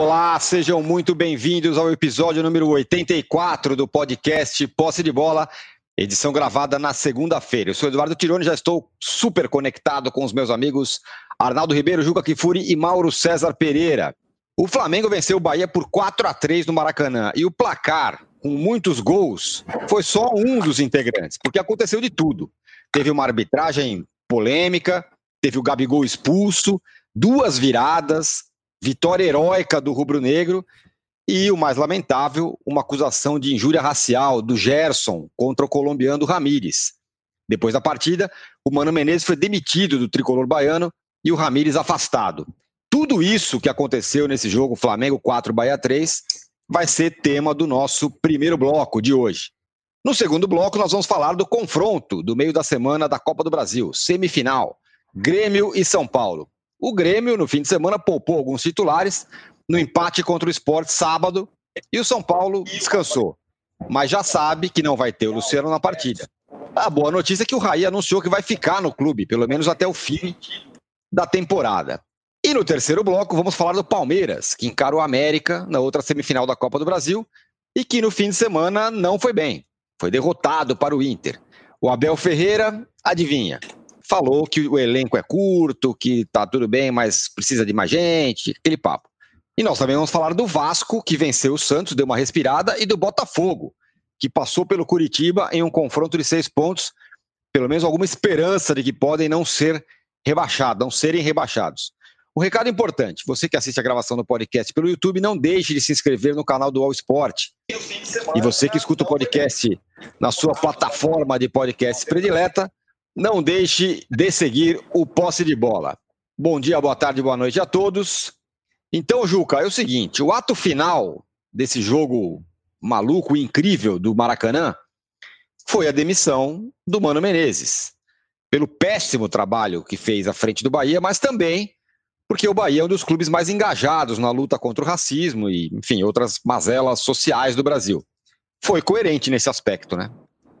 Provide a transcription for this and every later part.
Olá, sejam muito bem-vindos ao episódio número 84 do podcast Posse de Bola, edição gravada na segunda-feira. Eu sou Eduardo Tironi, já estou super conectado com os meus amigos Arnaldo Ribeiro, Juca Kifuri e Mauro César Pereira. O Flamengo venceu o Bahia por 4 a 3 no Maracanã e o placar, com muitos gols, foi só um dos integrantes, porque aconteceu de tudo. Teve uma arbitragem polêmica, teve o Gabigol expulso, duas viradas, vitória heróica do rubro-negro e o mais lamentável, uma acusação de injúria racial do Gerson contra o colombiano Ramírez. Depois da partida, o Mano Menezes foi demitido do tricolor baiano e o Ramírez afastado. Tudo isso que aconteceu nesse jogo Flamengo 4 Bahia 3 vai ser tema do nosso primeiro bloco de hoje. No segundo bloco, nós vamos falar do confronto do meio da semana da Copa do Brasil, semifinal, Grêmio e São Paulo. O Grêmio, no fim de semana, poupou alguns titulares no empate contra o Sport sábado e o São Paulo descansou. Mas já sabe que não vai ter o Luciano na partida. A boa notícia é que o Raí anunciou que vai ficar no clube, pelo menos até o fim da temporada. E no terceiro bloco, vamos falar do Palmeiras, que encarou o América na outra semifinal da Copa do Brasil e que no fim de semana não foi bem. Foi derrotado para o Inter. O Abel Ferreira, adivinha, falou que o elenco é curto, que tá tudo bem, mas precisa de mais gente, aquele papo. E nós também vamos falar do Vasco, que venceu o Santos, deu uma respirada, e do Botafogo, que passou pelo Curitiba em um confronto de seis pontos, pelo menos alguma esperança de que podem não ser rebaixados, não serem rebaixados. Um recado importante: você que assiste a gravação do podcast pelo YouTube, não deixe de se inscrever no canal do All Sport. E você que escuta o podcast na sua plataforma de podcast predileta, não deixe de seguir o posse de bola. Bom dia, boa tarde, boa noite a todos. Então, Juca, é o seguinte: o ato final desse jogo maluco incrível do Maracanã foi a demissão do Mano Menezes. Pelo péssimo trabalho que fez à frente do Bahia, mas também porque o Bahia é um dos clubes mais engajados na luta contra o racismo e, enfim, outras mazelas sociais do Brasil. Foi coerente nesse aspecto, né?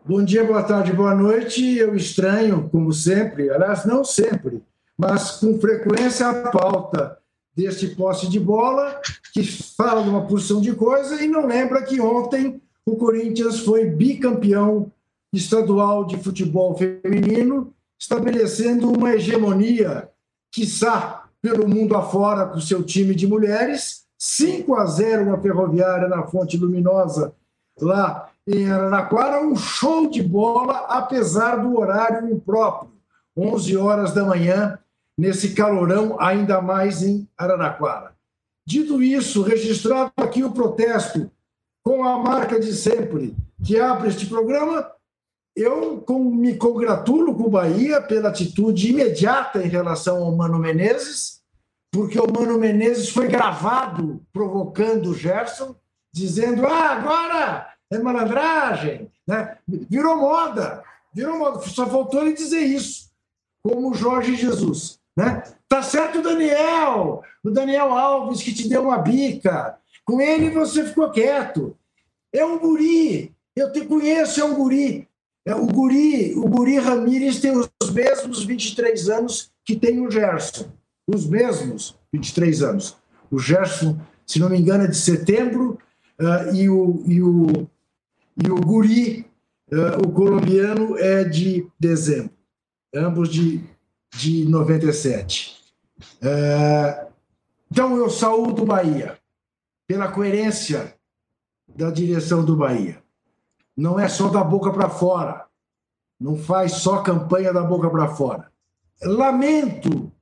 Bom dia, boa tarde, boa noite. Eu estranho, como sempre, aliás, não sempre, mas com frequência a pauta deste posse de bola, que fala de uma porção de coisa e não lembra que ontem o Corinthians foi bicampeão estadual de futebol feminino, estabelecendo uma hegemonia, quiçá, pelo mundo afora com seu time de mulheres, 5 a 0 na Ferroviária, na Fonte Luminosa, lá em Araraquara, um show de bola, apesar do horário impróprio, 11 horas da manhã, nesse calorão, ainda mais em Araraquara. Dito isso, registrado aqui o protesto com a marca de sempre que abre este programa, eu me congratulo com o Bahia pela atitude imediata em relação ao Mano Menezes, porque o Mano Menezes foi gravado provocando o Gerson, dizendo: ah, agora é malandragem, né? virou moda, virou moda. Só faltou ele dizer isso, como Jorge Jesus. Né? Tá certo o Daniel, o Daniel Alves que te deu uma bica. Com ele você ficou quieto. É um guri, eu te conheço, é um guri. É, o guri, o guri Ramírez tem os mesmos 23 anos que tem o Gerson. Os mesmos 23 anos. O Gerson, se não me engano, é de setembro, uh, e, o, e o e o Guri, uh, o colombiano, é de dezembro, ambos de, de 97. Uh, eh, então, eu saúdo o Bahia pela coerência da direção do Bahia. Não é só da boca para fora, não faz só campanha da boca para fora. Lamento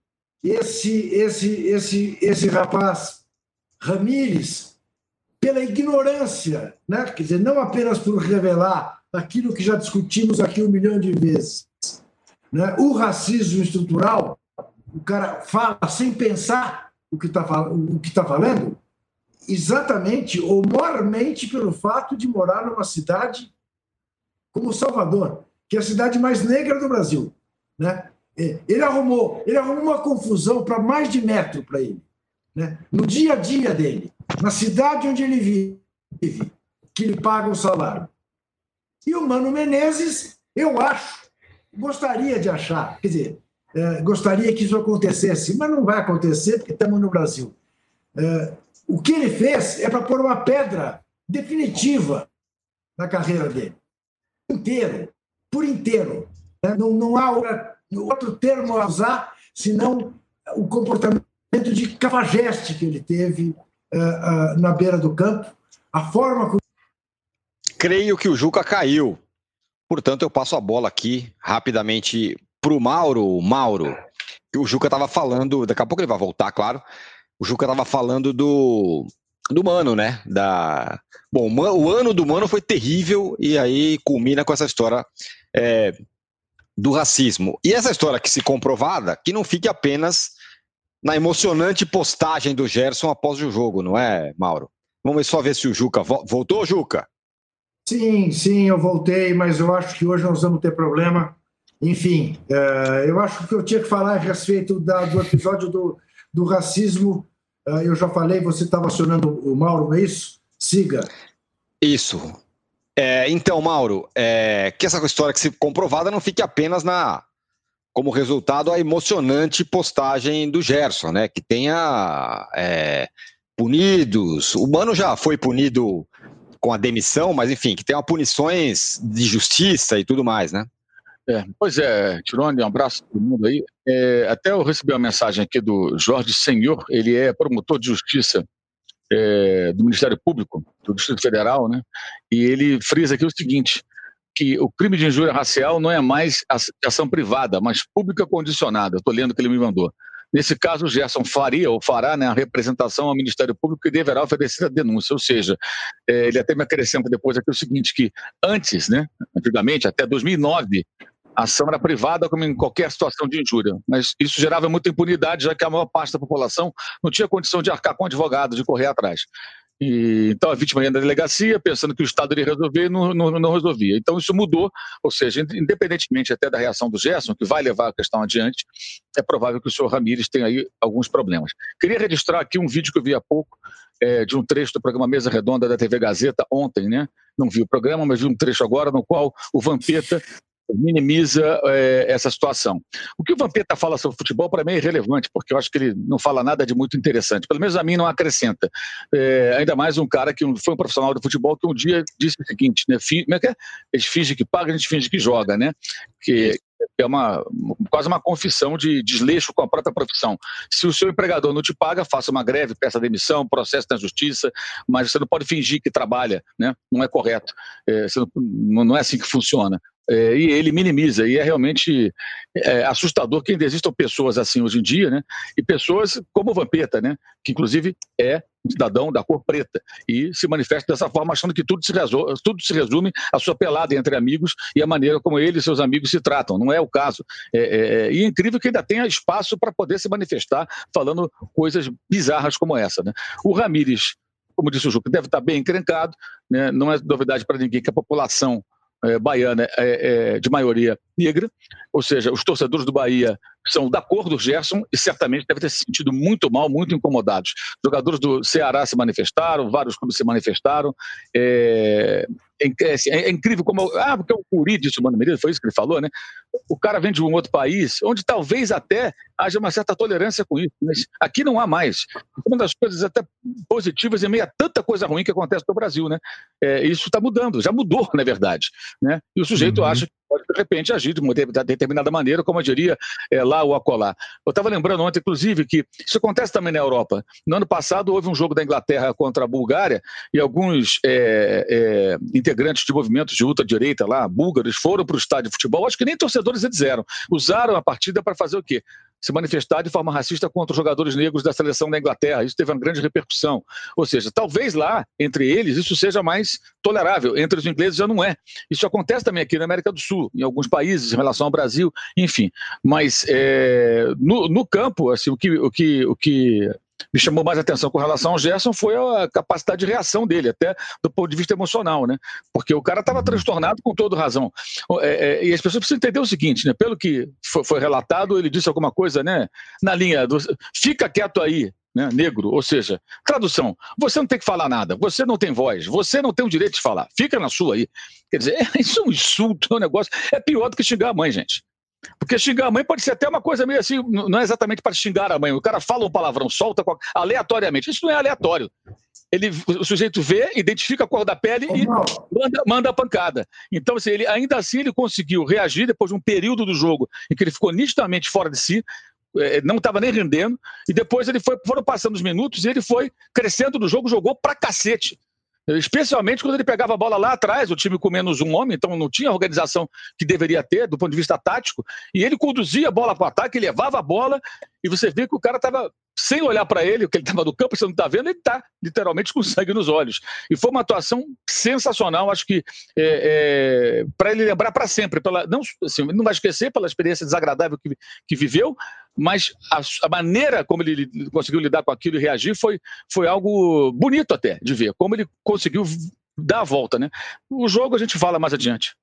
esse, esse, esse, esse rapaz Ramírez pela ignorância, né? quer dizer, não apenas por revelar aquilo que já discutimos aqui um milhão de vezes. Né? O racismo estrutural, o cara fala sem pensar o que está tá falando, exatamente ou moralmente pelo fato de morar numa cidade como Salvador, que é a cidade mais negra do Brasil. Né? É, ele arrumou, ele arrumou uma confusão para mais de metro para ele, né? no dia a dia dele na cidade onde ele vive, que lhe paga o salário. E o Mano Menezes, eu acho, gostaria de achar, quer dizer, é, gostaria que isso acontecesse, mas não vai acontecer porque estamos no Brasil. É, o que ele fez é para pôr uma pedra definitiva na carreira dele. Inteiro, por inteiro. Né? Não, não há outro termo a usar senão o comportamento de cafajeste que ele teve uh, uh, na beira do campo, a forma como. Creio que o Juca caiu. Portanto, eu passo a bola aqui rapidamente para o Mauro. Mauro, o Juca estava falando, daqui a pouco ele vai voltar, claro. O Juca estava falando do, do Mano, né? Da... Bom, o ano do Mano foi terrível e aí culmina com essa história é, do racismo. E essa história que se comprovada, que não fique apenas na emocionante postagem do Gerson após o jogo, não é, Mauro? Vamos só ver se o Juca voltou, Juca. Sim, sim, eu voltei, mas eu acho que hoje nós vamos ter problema. Enfim, é, eu acho que eu tinha que falar a respeito da, do episódio do, do racismo. É, eu já falei, você estava acionando o Mauro, não é isso? Siga. Isso. É, então, Mauro, é, que essa história que se comprovada não fique apenas na como resultado a emocionante postagem do Gerson, né? Que tenha é, punidos. O Mano já foi punido com a demissão, mas enfim, que tenha punições de justiça e tudo mais, né? É, pois é, Tirone, um abraço para todo mundo aí. É, até eu recebi uma mensagem aqui do Jorge Senhor, ele é promotor de justiça é, do Ministério Público, do Distrito Federal, né? E ele frisa aqui o seguinte: que o crime de injúria racial não é mais ação privada, mas pública condicionada. Estou lendo o que ele me mandou. Nesse caso, o Gerson faria ou fará né, a representação ao Ministério Público e deverá oferecer a denúncia. Ou seja, é, ele até me acrescenta depois aqui o seguinte, que antes, né, antigamente, até 2009, a ação era privada como em qualquer situação de injúria, mas isso gerava muita impunidade, já que a maior parte da população não tinha condição de arcar com advogado, de correr atrás. E, então a vítima ia na delegacia pensando que o Estado iria resolver e não, não, não, resolvia. Então isso mudou, ou seja, independentemente até da reação do Gerson, que vai levar a questão adiante, é provável que o senhor Ramírez tenha aí alguns problemas. Queria registrar aqui um vídeo que eu vi há pouco, é, de um trecho do programa Mesa Redonda da TV Gazeta ontem, né? Não vi o programa, mas vi um trecho agora no qual o Vampeta minimiza é, essa situação. O que o Vampeta fala sobre futebol, para mim, é irrelevante, porque eu acho que ele não fala nada de muito interessante. Pelo menos a mim não acrescenta. É, ainda mais um cara que foi um profissional de futebol que um dia disse o seguinte, né? Como é que é? Eles fingem que paga, a gente finge que joga, né? Que é uma, quase uma confissão de desleixo com a própria profissão. Se o seu empregador não te paga, faça uma greve, peça demissão, processo na justiça, mas você não pode fingir que trabalha, né? Não é correto. É, não, não é assim que funciona é, e ele minimiza. E é realmente é, assustador que ainda existam pessoas assim hoje em dia, né? E pessoas como o Vampeta, né? Que inclusive é cidadão da cor preta e se manifesta dessa forma, achando que tudo se, resume, tudo se resume à sua pelada entre amigos e a maneira como ele e seus amigos se tratam. Não é o caso. É, é, é e é incrível que ainda tenha espaço para poder se manifestar falando coisas bizarras como essa. Né? O Ramires, como disse o Juca, deve estar bem encrencado. Né? Não é novidade para ninguém que a população é, baiana é, é, de maioria negra, ou seja, os torcedores do Bahia são da cor do Gerson e certamente devem ter se sentido muito mal, muito incomodados. Jogadores do Ceará se manifestaram, vários clubes se manifestaram. É, é, é, é incrível como. Ah, porque o Curi disse o Mano Menezes, foi isso que ele falou, né? O cara vem de um outro país, onde talvez até haja uma certa tolerância com isso, mas aqui não há mais. Uma das coisas até positivas em meio a tanta coisa ruim que acontece no Brasil, né? É, isso está mudando, já mudou, na verdade. Né? E o sujeito uhum. acha que pode, de repente, agir de uma determinada maneira, como eu diria é, lá ou acolá. Eu estava lembrando ontem, inclusive, que isso acontece também na Europa. No ano passado, houve um jogo da Inglaterra contra a Bulgária e alguns é, é, integrantes de movimentos de ultradireita lá, búlgaros, foram para o estádio de futebol. Acho que nem torcedores eles eram. Usaram a partida para fazer o quê? Se manifestar de forma racista contra os jogadores negros da seleção da Inglaterra. Isso teve uma grande repercussão. Ou seja, talvez lá, entre eles, isso seja mais tolerável. Entre os ingleses já não é. Isso acontece também aqui na América do Sul, em alguns países, em relação ao Brasil, enfim. Mas é, no, no, campo, assim, o que, o que, o que me chamou mais atenção com relação ao Gerson foi a capacidade de reação dele, até do ponto de vista emocional, né? Porque o cara estava transtornado com toda razão. É, é, e as pessoas precisam entender o seguinte, né? Pelo que foi, foi, relatado, ele disse alguma coisa, né? Na linha do fica quieto aí, né? Negro, ou seja, tradução: você não tem que falar nada, você não tem voz, você não tem o direito de falar, fica na sua aí. Quer dizer, isso é um insulto, é um negócio. É pior do que xingar a mãe, gente. Porque xingar a mãe pode ser até uma coisa meio assim, não é exatamente para xingar a mãe. O cara fala um palavrão, solta aleatoriamente. Isso não é aleatório. Ele, o sujeito vê, identifica a cor da pele e manda, manda a pancada. Então, assim, ele, ainda assim, ele conseguiu reagir depois de um período do jogo em que ele ficou nitidamente fora de si, eh, não estava nem rendendo, e depois ele foi, foram passando os minutos e ele foi crescendo no jogo, jogou pra cacete. Especialmente quando ele pegava a bola lá atrás, o time com menos um homem, então não tinha a organização que deveria ter do ponto de vista tático, e ele conduzia a bola para o ataque, levava a bola, e você vê que o cara estava sem olhar para ele, que ele estava no campo, você não está vendo, ele está literalmente com sangue nos olhos. E foi uma atuação sensacional, acho que é, é, para ele lembrar para sempre. Pela, não, assim, não vai esquecer pela experiência desagradável que, que viveu, mas a, a, maneira como ele conseguiu lidar com aquilo e reagir foi, foi algo bonito até de ver, como ele conseguiu dar a volta. Né? O jogo a gente fala mais adiante.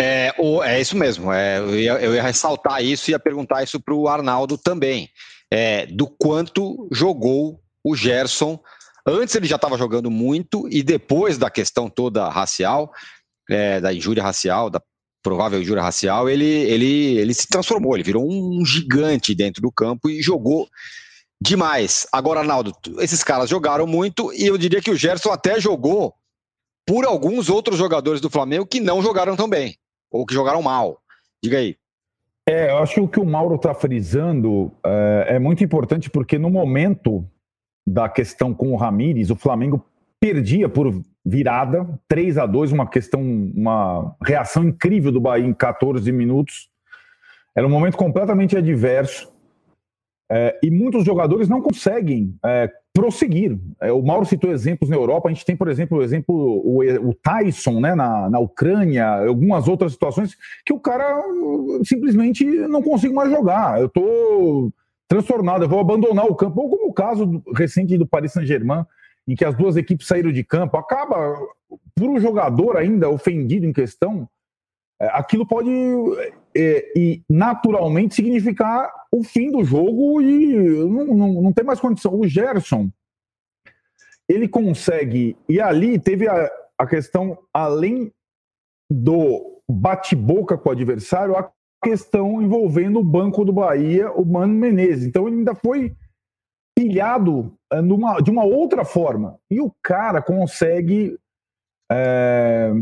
É, o, é isso mesmo. É, eu, ia, eu ia ressaltar isso e ia perguntar isso para o Arnaldo também é, do quanto jogou o Gerson. Antes ele já estava jogando muito e depois da questão toda racial, é, da injúria racial, da provável injúria racial, ele, ele, ele se transformou, ele virou um gigante dentro do campo e jogou demais. Agora, Arnaldo, esses caras jogaram muito e eu diria que o Gerson até jogou por alguns outros jogadores do Flamengo que não jogaram tão bem, ou que jogaram mal. Diga aí. É, eu acho que o que o Mauro está frisando é, é, muito importante porque no momento da questão com o Ramires, o Flamengo perdia por virada, 3 a 2 uma questão, uma reação incrível do Bahia em 14 minutos. Era um momento completamente adverso. É, e muitos jogadores não conseguem é, prosseguir. É, o Mauro citou exemplos na Europa, a gente tem, por exemplo, o exemplo o, o Tyson né, na, na Ucrânia, algumas outras situações que o cara simplesmente não consigo mais jogar. Eu estou transtornado, eu vou abandonar o campo, ou como o caso recente do Paris Saint-Germain, em que as duas equipes saíram de campo, acaba, por um jogador ainda ofendido em questão, é, aquilo pode é, e naturalmente significar o fim do jogo e não, não, não tem mais condição. O Gerson, ele consegue, e ali teve a, a questão, além do bate-boca com o adversário, a questão envolvendo o banco do Bahia, o Mano Menezes. Então ele ainda foi pilhado é, numa, de uma outra forma. E o cara consegue é,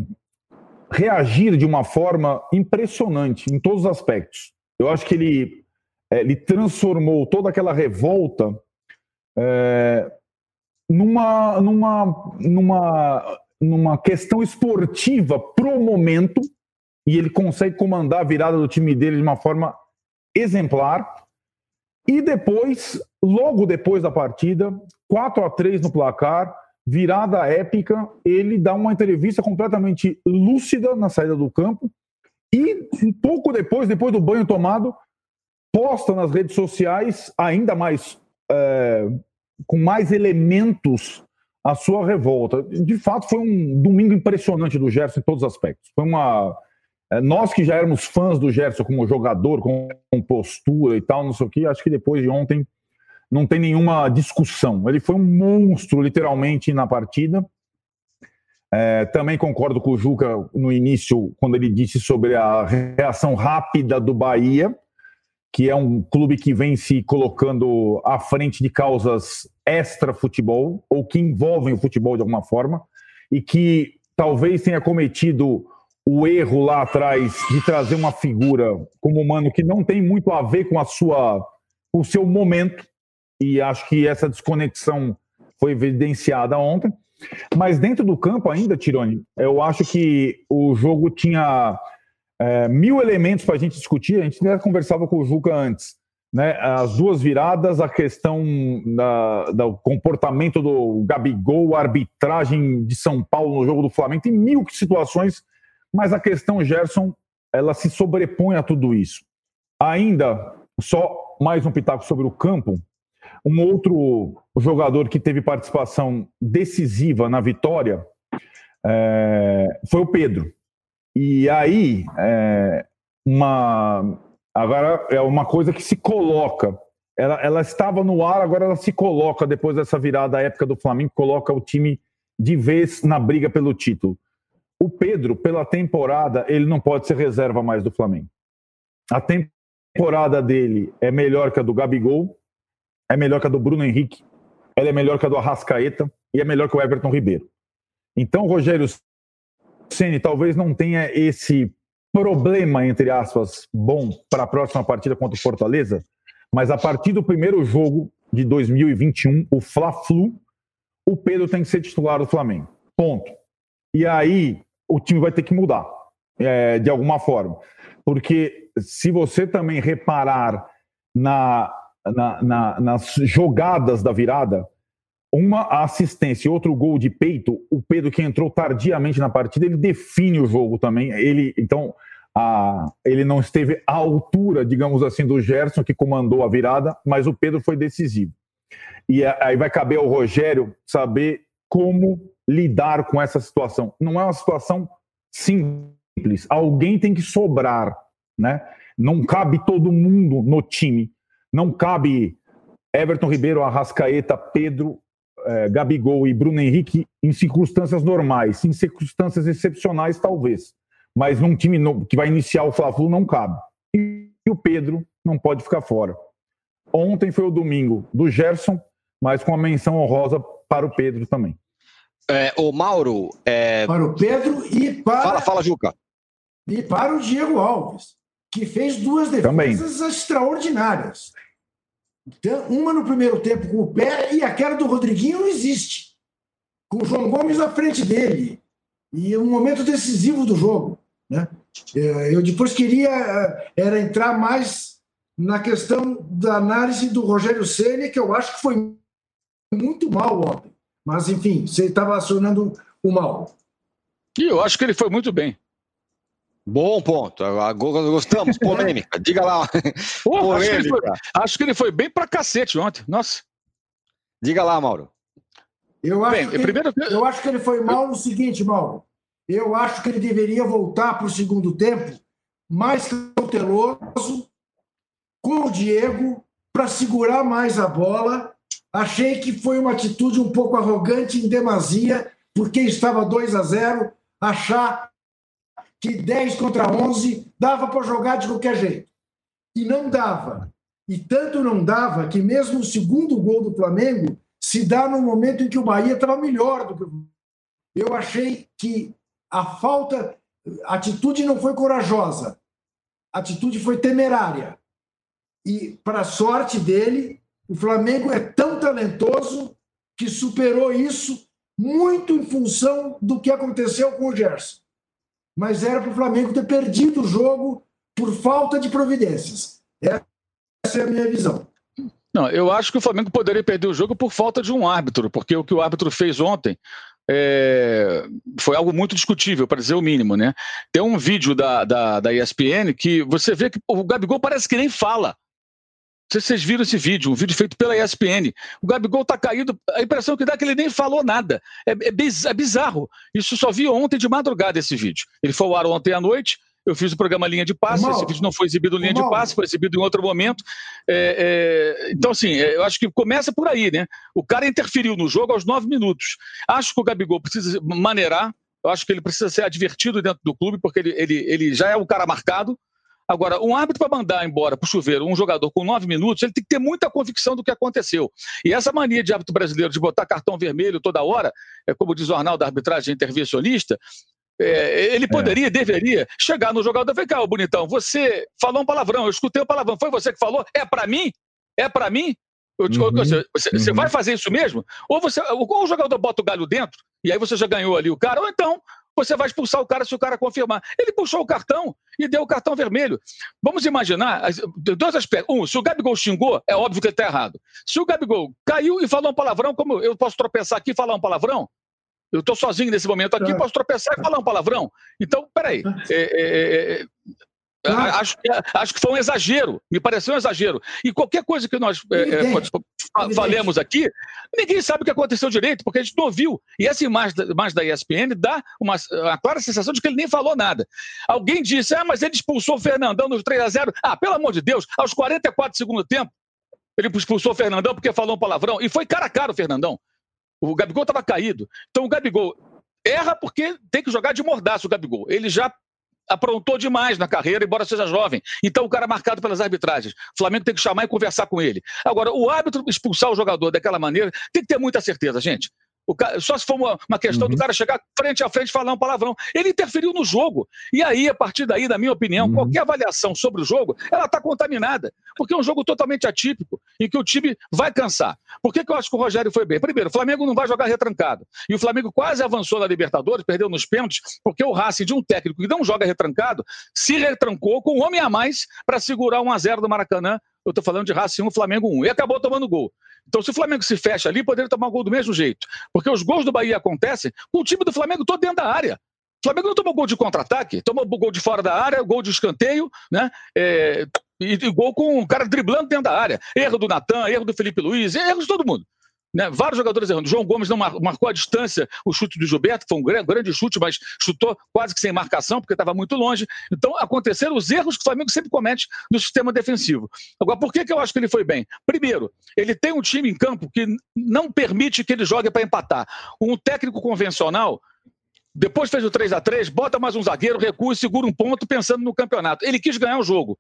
reagir de uma forma impressionante em todos os aspectos. Eu acho que ele, é, ele transformou toda aquela revolta é, numa, numa, numa, numa questão esportiva pro momento e ele consegue comandar a virada do time dele de uma forma exemplar. E depois, logo depois da partida, 4 a 3 no placar, virada épica, ele dá uma entrevista completamente lúcida na saída do campo e um pouco depois, depois do banho tomado, posta nas redes sociais ainda mais é, com mais elementos a sua revolta. De fato, foi um domingo impressionante do Gerson em todos os aspectos. Foi uma é, nós que já éramos fãs do Gerson como jogador, com postura e tal, não sei o que, acho que depois de ontem não tem nenhuma discussão. Ele foi um monstro, literalmente, na partida. É, também concordo com o Juca no início, quando ele disse sobre a reação rápida do Bahia, que é um clube que vem se colocando à frente de causas extra-futebol, ou que envolvem o futebol de alguma forma, e que talvez tenha cometido o erro lá atrás de trazer uma figura como o Mano que não tem muito a ver com a sua com o seu momento, e acho que essa desconexão foi evidenciada ontem. Mas dentro do campo ainda, Tironi, eu acho que o jogo tinha é, mil elementos para a gente discutir. A gente já conversava com o Juca antes. Né? As duas viradas, a questão da, do comportamento do Gabigol, a arbitragem de São Paulo no jogo do Flamengo, tem mil situações, mas a questão Gerson, ela se sobrepõe a tudo isso. Ainda, só mais um pitaco sobre o campo, um outro jogador que teve participação decisiva na vitória é, foi o Pedro. E aí, é, uma, agora é uma coisa que se coloca. Ela, ela estava no ar, agora ela se coloca depois dessa virada época do Flamengo, coloca o time de vez na briga pelo título. O Pedro, pela temporada, ele não pode ser reserva mais do Flamengo. A temporada temporada dele é melhor que a do Gabigol, é melhor que a do Bruno Henrique, ela é melhor que a do Arrascaeta e é melhor que o Everton Ribeiro. Então, Rogério Ceni talvez não tenha esse problema, entre aspas, bom para a próxima partida contra o Fortaleza, mas a partir do primeiro jogo de 2021, o Fla-Flu, o Pedro tem que ser titular do Flamengo. Ponto. E aí o time vai ter que mudar é, de alguma forma. Porque se você também reparar na, na, na, nas jogadas da virada, uma assistência e outro gol de peito, o Pedro que entrou tardiamente na partida, ele define o jogo também. Ele, então, a, ele não esteve à altura, digamos assim, do Gerson que comandou a virada, mas o Pedro foi decisivo. E aí vai caber ao Rogério saber como lidar com essa situação. Não é uma situação simples. Alguém tem que sobrar, né? Não cabe todo mundo no time. Não cabe Everton Ribeiro, Arrascaeta, Pedro, eh, Gabigol e Bruno Henrique em circunstâncias normais. Em circunstâncias excepcionais, talvez. Mas num time no, que vai iniciar o Fla-Flu não cabe. E, e o Pedro não pode ficar fora. Ontem foi o domingo do Gerson, mas com a menção honrosa para o Pedro também. É, o Mauro. É... Para o Pedro e para. Fala, fala, Juca. E para o Diego Alves, que fez duas defesas também. extraordinárias. Então, uma no primeiro tempo com o pé e aquela do Rodriguinho não existe. Com o João Gomes na frente dele. E um momento decisivo do jogo. Né? É, eu depois queria é, era entrar mais na questão da análise do Rogério Ceni, que eu acho que foi muito mal ontem. Mas, enfim, você estava acionando o mal. E eu acho que ele foi muito bem. Bom ponto. Gostamos. Polêmica. Diga lá. Porra, acho, que ele foi, acho que ele foi bem pra cacete ontem. Nossa. Diga lá, Mauro. Eu acho, bem, que, primeiro... ele, eu acho que ele foi mal no seguinte, Mauro. Eu acho que ele deveria voltar para o segundo tempo mais cauteloso, com o Diego, para segurar mais a bola Achei que foi uma atitude um pouco arrogante em demasia, porque estava 2 a 0, achar que 10 contra 11 dava para jogar de qualquer jeito. E não dava. E tanto não dava que mesmo o segundo gol do Flamengo se dá no momento em que o Bahia estava melhor do que o Eu achei que a falta, a atitude não foi corajosa, a atitude foi temerária. E, para sorte dele, o Flamengo é tão talentoso que superou isso muito em função do que aconteceu com o Gerson. Mas era para o Flamengo ter perdido o jogo por falta de providências. Essa é a minha visão. Não, eu acho que o Flamengo poderia perder o jogo por falta de um árbitro, porque o que o árbitro fez ontem é, foi algo muito discutível, para dizer o mínimo, né? Tem um vídeo da, da, da ESPN que você vê que o Gabigol parece que nem fala. Não sei se vocês viram esse vídeo, um vídeo feito pela ESPN. O Gabigol está caído, a impressão que dá é que ele nem falou nada. É, é, bizarro. Isso só vi ontem de madrugada esse vídeo. Ele foi ao ar ontem à noite, eu fiz o programa Linha de Passe, esse vídeo não foi exibido Linha Mal. de Passe, foi exibido em outro momento. É, é, então, assim, é, eu acho que começa por aí, né? O cara interferiu no jogo aos nove minutos. Acho que o Gabigol precisa maneirar, eu acho que ele precisa ser advertido dentro do clube, porque ele, ele, ele já é o cara marcado, Agora, um árbitro para mandar embora para o chuveiro um jogador com nove minutos, ele tem que ter muita convicção do que aconteceu. E essa mania de árbitro brasileiro de botar cartão vermelho toda hora, é como diz o jornal da arbitragem intervencionista, é, ele é. poderia, é. deveria chegar no jogador e ô bonitão, você falou um palavrão, eu escutei o um palavrão, foi você que falou? É para mim? É para mim? Eu, uhum, você, você, uhum. você, vai fazer isso mesmo? Ou, você, ou o jogador bota o galho dentro, e aí você já ganhou ali o cara, ou então você vai expulsar o cara se o cara confirmar. Ele puxou o cartão e deu o cartão vermelho. Vamos imaginar dois aspectos. Um, se o Gabigol xingou, é óbvio que ele está errado. Se o Gabigol caiu e falou um palavrão, como eu posso tropeçar aqui e falar um palavrão? Eu estou sozinho nesse momento aqui, é. posso tropeçar e falar um palavrão. Então, peraí. É, é, é Acho, acho que foi um exagero, me pareceu um exagero. E qualquer coisa que nós é, é, falemos aqui, ninguém sabe o que aconteceu direito, porque a gente não ouviu. E essa imagem, imagem da ESPN dá uma, uma, clara sensação de que ele nem falou nada. Alguém disse, ah, mas ele expulsou o Fernandão nos 3 a 0 Ah, pelo amor de Deus, aos 44 do segundo tempo, ele expulsou o Fernandão porque falou um palavrão. E foi cara a cara o Fernandão. O Gabigol estava caído. Então o Gabigol erra porque tem que jogar de mordaço o Gabigol. Ele já aprontou demais na carreira, embora seja jovem. Então o cara é marcado pelas arbitragens. O Flamengo tem que chamar e conversar com ele. Agora, o árbitro expulsar o jogador daquela maneira, tem que ter muita certeza, gente. Cara, só se for uma, uma questão uhum. do cara chegar frente a frente e falar um palavrão. Ele interferiu no jogo. E aí, a partir daí, na minha opinião, uhum. qualquer avaliação sobre o jogo, ela está contaminada. Porque é um jogo totalmente atípico, em que o time vai cansar. Por que, que eu acho que o Rogério foi bem? Primeiro, o Flamengo não vai jogar retrancado. E o Flamengo quase avançou na Libertadores, perdeu nos pênaltis, porque o Racing de um técnico que não joga retrancado se retrancou com um homem a mais para segurar 1 a 0 do Maracanã. Eu estou falando de Racing 1, Flamengo 1. E acabou tomando gol. Então, se o Flamengo se fecha ali, poderia tomar gol do mesmo jeito. Porque os gols do Bahia acontecem com o time do Flamengo todo dentro da área. O Flamengo não tomou gol de contra-ataque, tomou gol de fora da área, gol de escanteio, né? É, e, e, gol com o cara driblando dentro da área. Erro do Natan, erro do Felipe Luiz, erros de todo mundo. Né? Vários jogadores errando. João Gomes não marcou a distância o chute do Gilberto, foi um grande, chute, mas chutou quase que sem marcação, porque estava muito longe. Então, aconteceram os erros que o Flamengo sempre comete no sistema defensivo. Agora, por que, que eu acho que ele foi bem? Primeiro, ele tem um time em campo que não permite que ele jogue para empatar. Um técnico convencional depois fez o 3 a 3 bota mais um zagueiro, recua segura um ponto pensando no campeonato. Ele quis ganhar o jogo.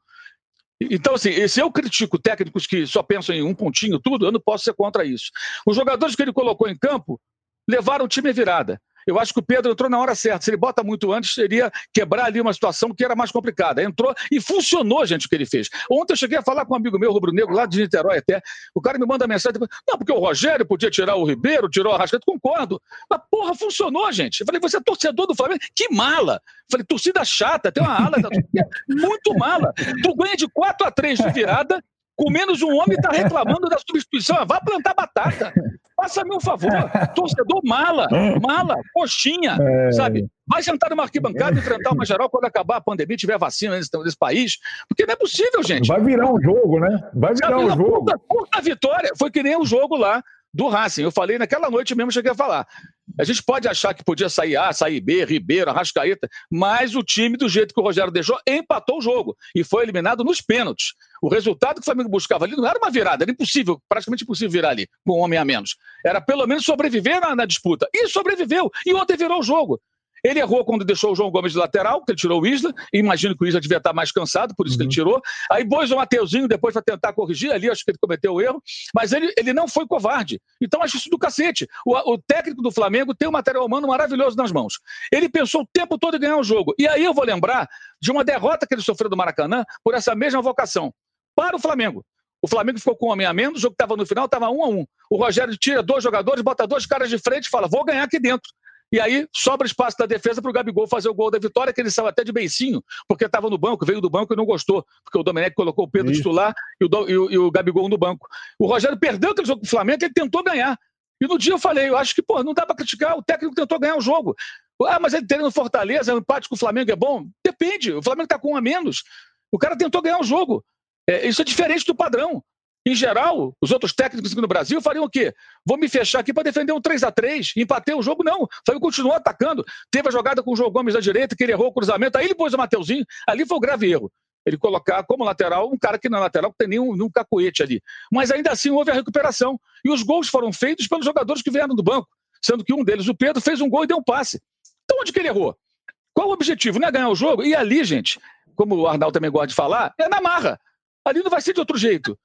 Então, assim, se eu critico técnicos que só pensam em um pontinho, tudo, eu não posso ser contra isso. Os jogadores que ele colocou em campo levaram o time à virada. Eu acho que o Pedro entrou na hora certa. Se ele bota muito antes, seria quebrar ali uma situação que era mais complicada. Entrou e funcionou, gente, o que ele fez. Ontem eu cheguei a falar com um amigo meu, rubro-negro, lá de Niterói até. O cara me manda mensagem. Não, porque o Rogério podia tirar o Ribeiro, tirou o Arrascaeta. Concordo. Mas, porra, funcionou, gente. Eu falei, você é torcedor do Flamengo? Que mala. Eu falei, torcida chata, tem uma ala da torcida muito mala. Tu ganha de 4 a 3 de virada com menos um homem está reclamando da substituição. Vá plantar batata. Faça-me um favor. Torcedor mala, mala, coxinha, é... sabe? Vai sentar numa arquibancada e enfrentar uma geral quando acabar a pandemia tiver vacina nesse, nesse, país. Porque não é possível, gente. Vai virar um jogo, né? Vai virar sabe, um jogo. Puta, puta vitória. Foi que nem o jogo lá do Racing. Eu falei naquela noite mesmo, cheguei a falar. A gente pode achar que podia sair A, sair B, Ribeiro, Arrascaeta, mas o time, do jeito que o Rogério deixou, empatou o jogo e foi eliminado nos pênaltis. O resultado que o Flamengo buscava ali não era uma virada, era impossível, praticamente impossível virar ali, com um homem a menos. Era pelo menos sobreviver na, na disputa. E sobreviveu. E ontem virou o jogo. Ele errou quando deixou o João Gomes de lateral, que ele tirou o Isla. Imagino que o Isla devia estar mais cansado, por isso uhum. que ele uhum. tirou. Aí pôs o Mateuzinho depois para tentar corrigir ali, acho que ele cometeu o erro. Mas ele, ele não foi covarde. Então acho isso do cacete. O, o técnico do Flamengo tem um material humano maravilhoso nas mãos. Ele pensou o tempo todo em ganhar o jogo. E aí eu vou lembrar de uma derrota que ele sofreu do Maracanã por essa mesma vocação. Para o Flamengo. O Flamengo ficou com um homem a menos, o jogo estava no final, estava um a um. O Rogério tira dois jogadores, bota dois caras de frente e fala: vou ganhar aqui dentro. E aí sobra espaço da defesa para o Gabigol fazer o gol da vitória, que ele saiu até de beicinho, porque estava no banco, veio do banco e não gostou, porque o Domenech colocou o Pedro Isso. titular e o, e, o, e o Gabigol no banco. O Rogério perdeu aquele jogo com o Flamengo, ele tentou ganhar. E no dia eu falei, eu acho que, pô, não dá para criticar, o técnico tentou ganhar o jogo. Ah, mas ele tem no Fortaleza, o empate com o Flamengo é bom? Depende, o Flamengo está com um a menos. O cara tentou ganhar o jogo. É, isso é diferente do padrão. Em geral, os outros técnicos aqui no Brasil fariam o quê? Vou me fechar aqui para defender um 3 a 3 empatei o jogo, não. O Flamengo continuou atacando. Teve a jogada com o João Gomes da direita, que ele errou o cruzamento, aí ele pôs o Mateuzinho. Ali foi o grave erro. Ele colocar como lateral um cara que na lateral não tem nenhum, nenhum cacoete ali. Mas ainda assim houve a recuperação. E os gols foram feitos pelos jogadores que vieram do banco. Sendo que um deles, o Pedro, fez um gol e deu um passe. Então onde que ele errou? Qual o objetivo? Não é ganhar o jogo? E ali, gente, como o Arnaldo também gosta de falar, é na marra. Ali não vai ser de outro jeito.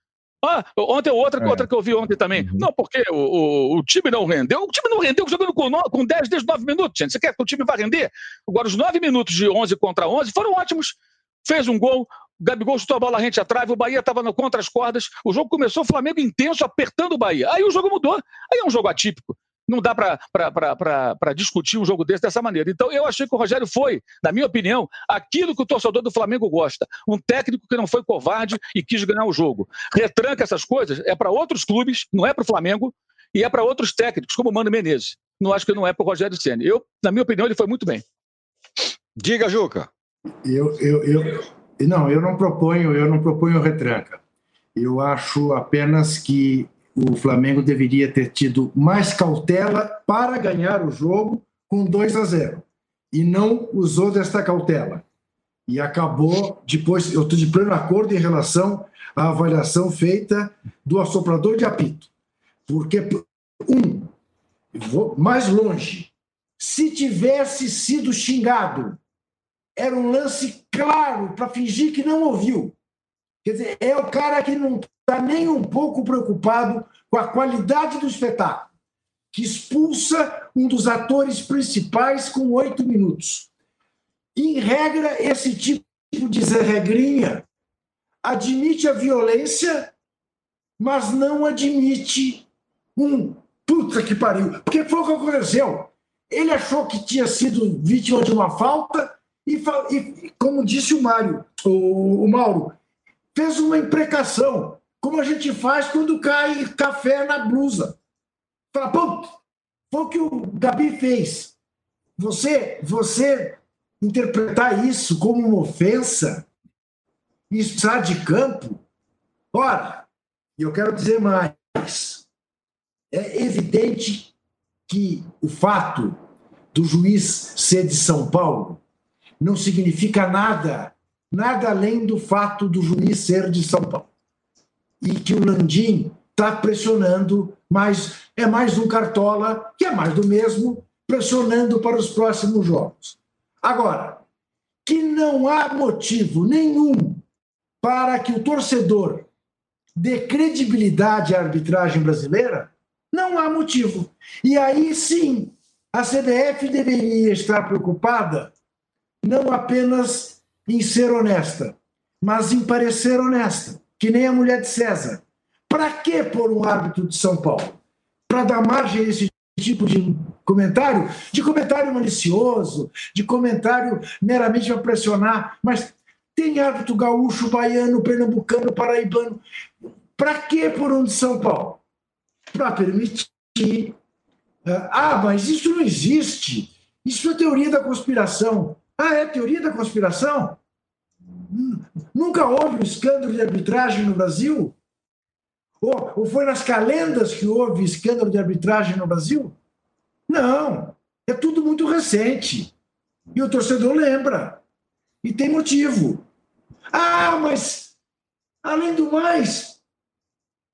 Ah, ontem, outra, é. outra que eu vi ontem também. Uhum. Não, porque o, o, o, time não rendeu. O time não rendeu jogando com, no, com 10 desde 9 minutos, gente. Você quer que o time vá render? Agora, os 9 minutos de 11 contra 11 foram ótimos. Fez um gol, o Gabigol chutou a bola rente a trave, o Bahia estava contra as cordas. O jogo começou, o Flamengo intenso, apertando o Bahia. Aí o jogo mudou. Aí é um jogo atípico não dá para discutir um jogo desse dessa maneira. Então, eu achei que o Rogério foi, na minha opinião, aquilo que o torcedor do Flamengo gosta. Um técnico que não foi covarde e quis ganhar o jogo. Retranca essas coisas, é para outros clubes, não é para o Flamengo, e é para outros técnicos, como o Mano Menezes. Não acho que não é para o Rogério Senna. Eu, na minha opinião, ele foi muito bem. Diga, Juca. Eu, eu, eu, não, eu não proponho, eu não proponho retranca. Eu acho apenas que o Flamengo deveria ter tido mais cautela para ganhar o jogo com 2 a 0 e não usou desta cautela. E acabou, depois, eu estou de pleno acordo em relação à avaliação feita do assoprador de apito. Porque, um, vou mais longe, se tivesse sido xingado, era um lance claro para fingir que não ouviu. Quer dizer, é o cara que não está nem um pouco preocupado com a qualidade do espetáculo, que expulsa um dos atores principais com oito minutos. Em regra, esse tipo de Zé Regrinha admite a violência, mas não admite um puta que pariu. Porque foi o que aconteceu. Ele achou que tinha sido vítima de uma falta e, e como disse o Mário, o, o Mauro, fez uma imprecação, como a gente faz quando cai café na blusa. Fala, pô, foi o que o Gabi fez. Você, você interpretar isso como uma ofensa, está de campo, ora, e eu quero dizer mais, é evidente que o fato do juiz ser de São Paulo não significa nada, nada além do fato do juiz ser de São Paulo. E que o Landim está pressionando, mas é mais um cartola, que é mais do mesmo, pressionando para os próximos jogos. Agora, que não há motivo nenhum para que o torcedor dê credibilidade à arbitragem brasileira, não há motivo. E aí sim, a CBF deveria estar preocupada não apenas em ser honesta, mas em parecer honesta, que nem a mulher de César. Para que pôr um árbitro de São Paulo? Para dar margem a esse tipo de comentário? De comentário malicioso, de comentário meramente para pressionar, mas tem árbitro gaúcho, baiano, pernambucano, paraibano. Para que por um de São Paulo? Para permitir. Ah, mas isso não existe. Isso é teoria da conspiração. Ah, é teoria da conspiração? Nunca houve um escândalo de arbitragem no Brasil? Ou, ou foi nas calendas que houve escândalo de arbitragem no Brasil? Não. É tudo muito recente. E o torcedor lembra. E tem motivo. Ah, mas, além do mais,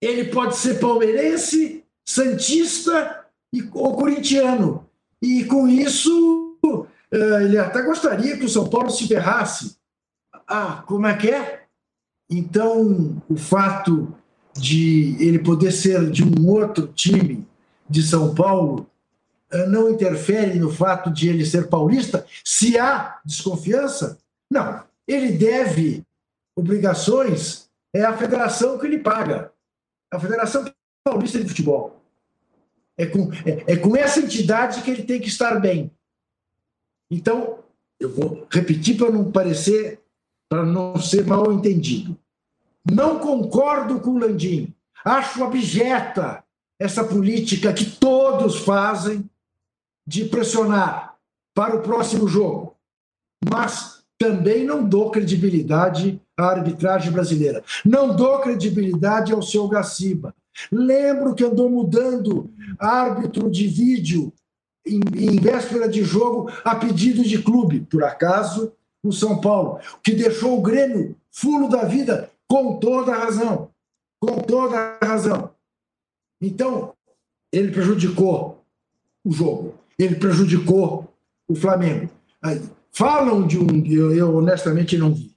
ele pode ser palmeirense, santista e, ou corintiano. E com isso ele até gostaria que o São Paulo se ferrasse. Ah, como é que é? Então, o fato de ele poder ser de um outro time de São Paulo eh, não interfere no fato de ele ser paulista? Se há desconfiança? Não. Ele deve obrigações, é a federação que ele paga. A Federação Paulista de Futebol. É com, é, é com essa entidade que ele tem que estar bem. Então, eu vou repetir para não parecer, para não ser mal entendido. Não concordo com o Landim. Acho abjeta essa política que todos fazem de pressionar para o próximo jogo. Mas também não dou credibilidade à arbitragem brasileira. Não dou credibilidade ao seu Gaciba. Lembro que andou mudando árbitro de vídeo em, em véspera de jogo a pedido de clube, por acaso, o São Paulo, que deixou o Grêmio fulo da vida com toda a razão. Com toda a razão. Então, ele prejudicou o jogo, ele prejudicou o Flamengo. Falam de um. Eu, eu honestamente não vi.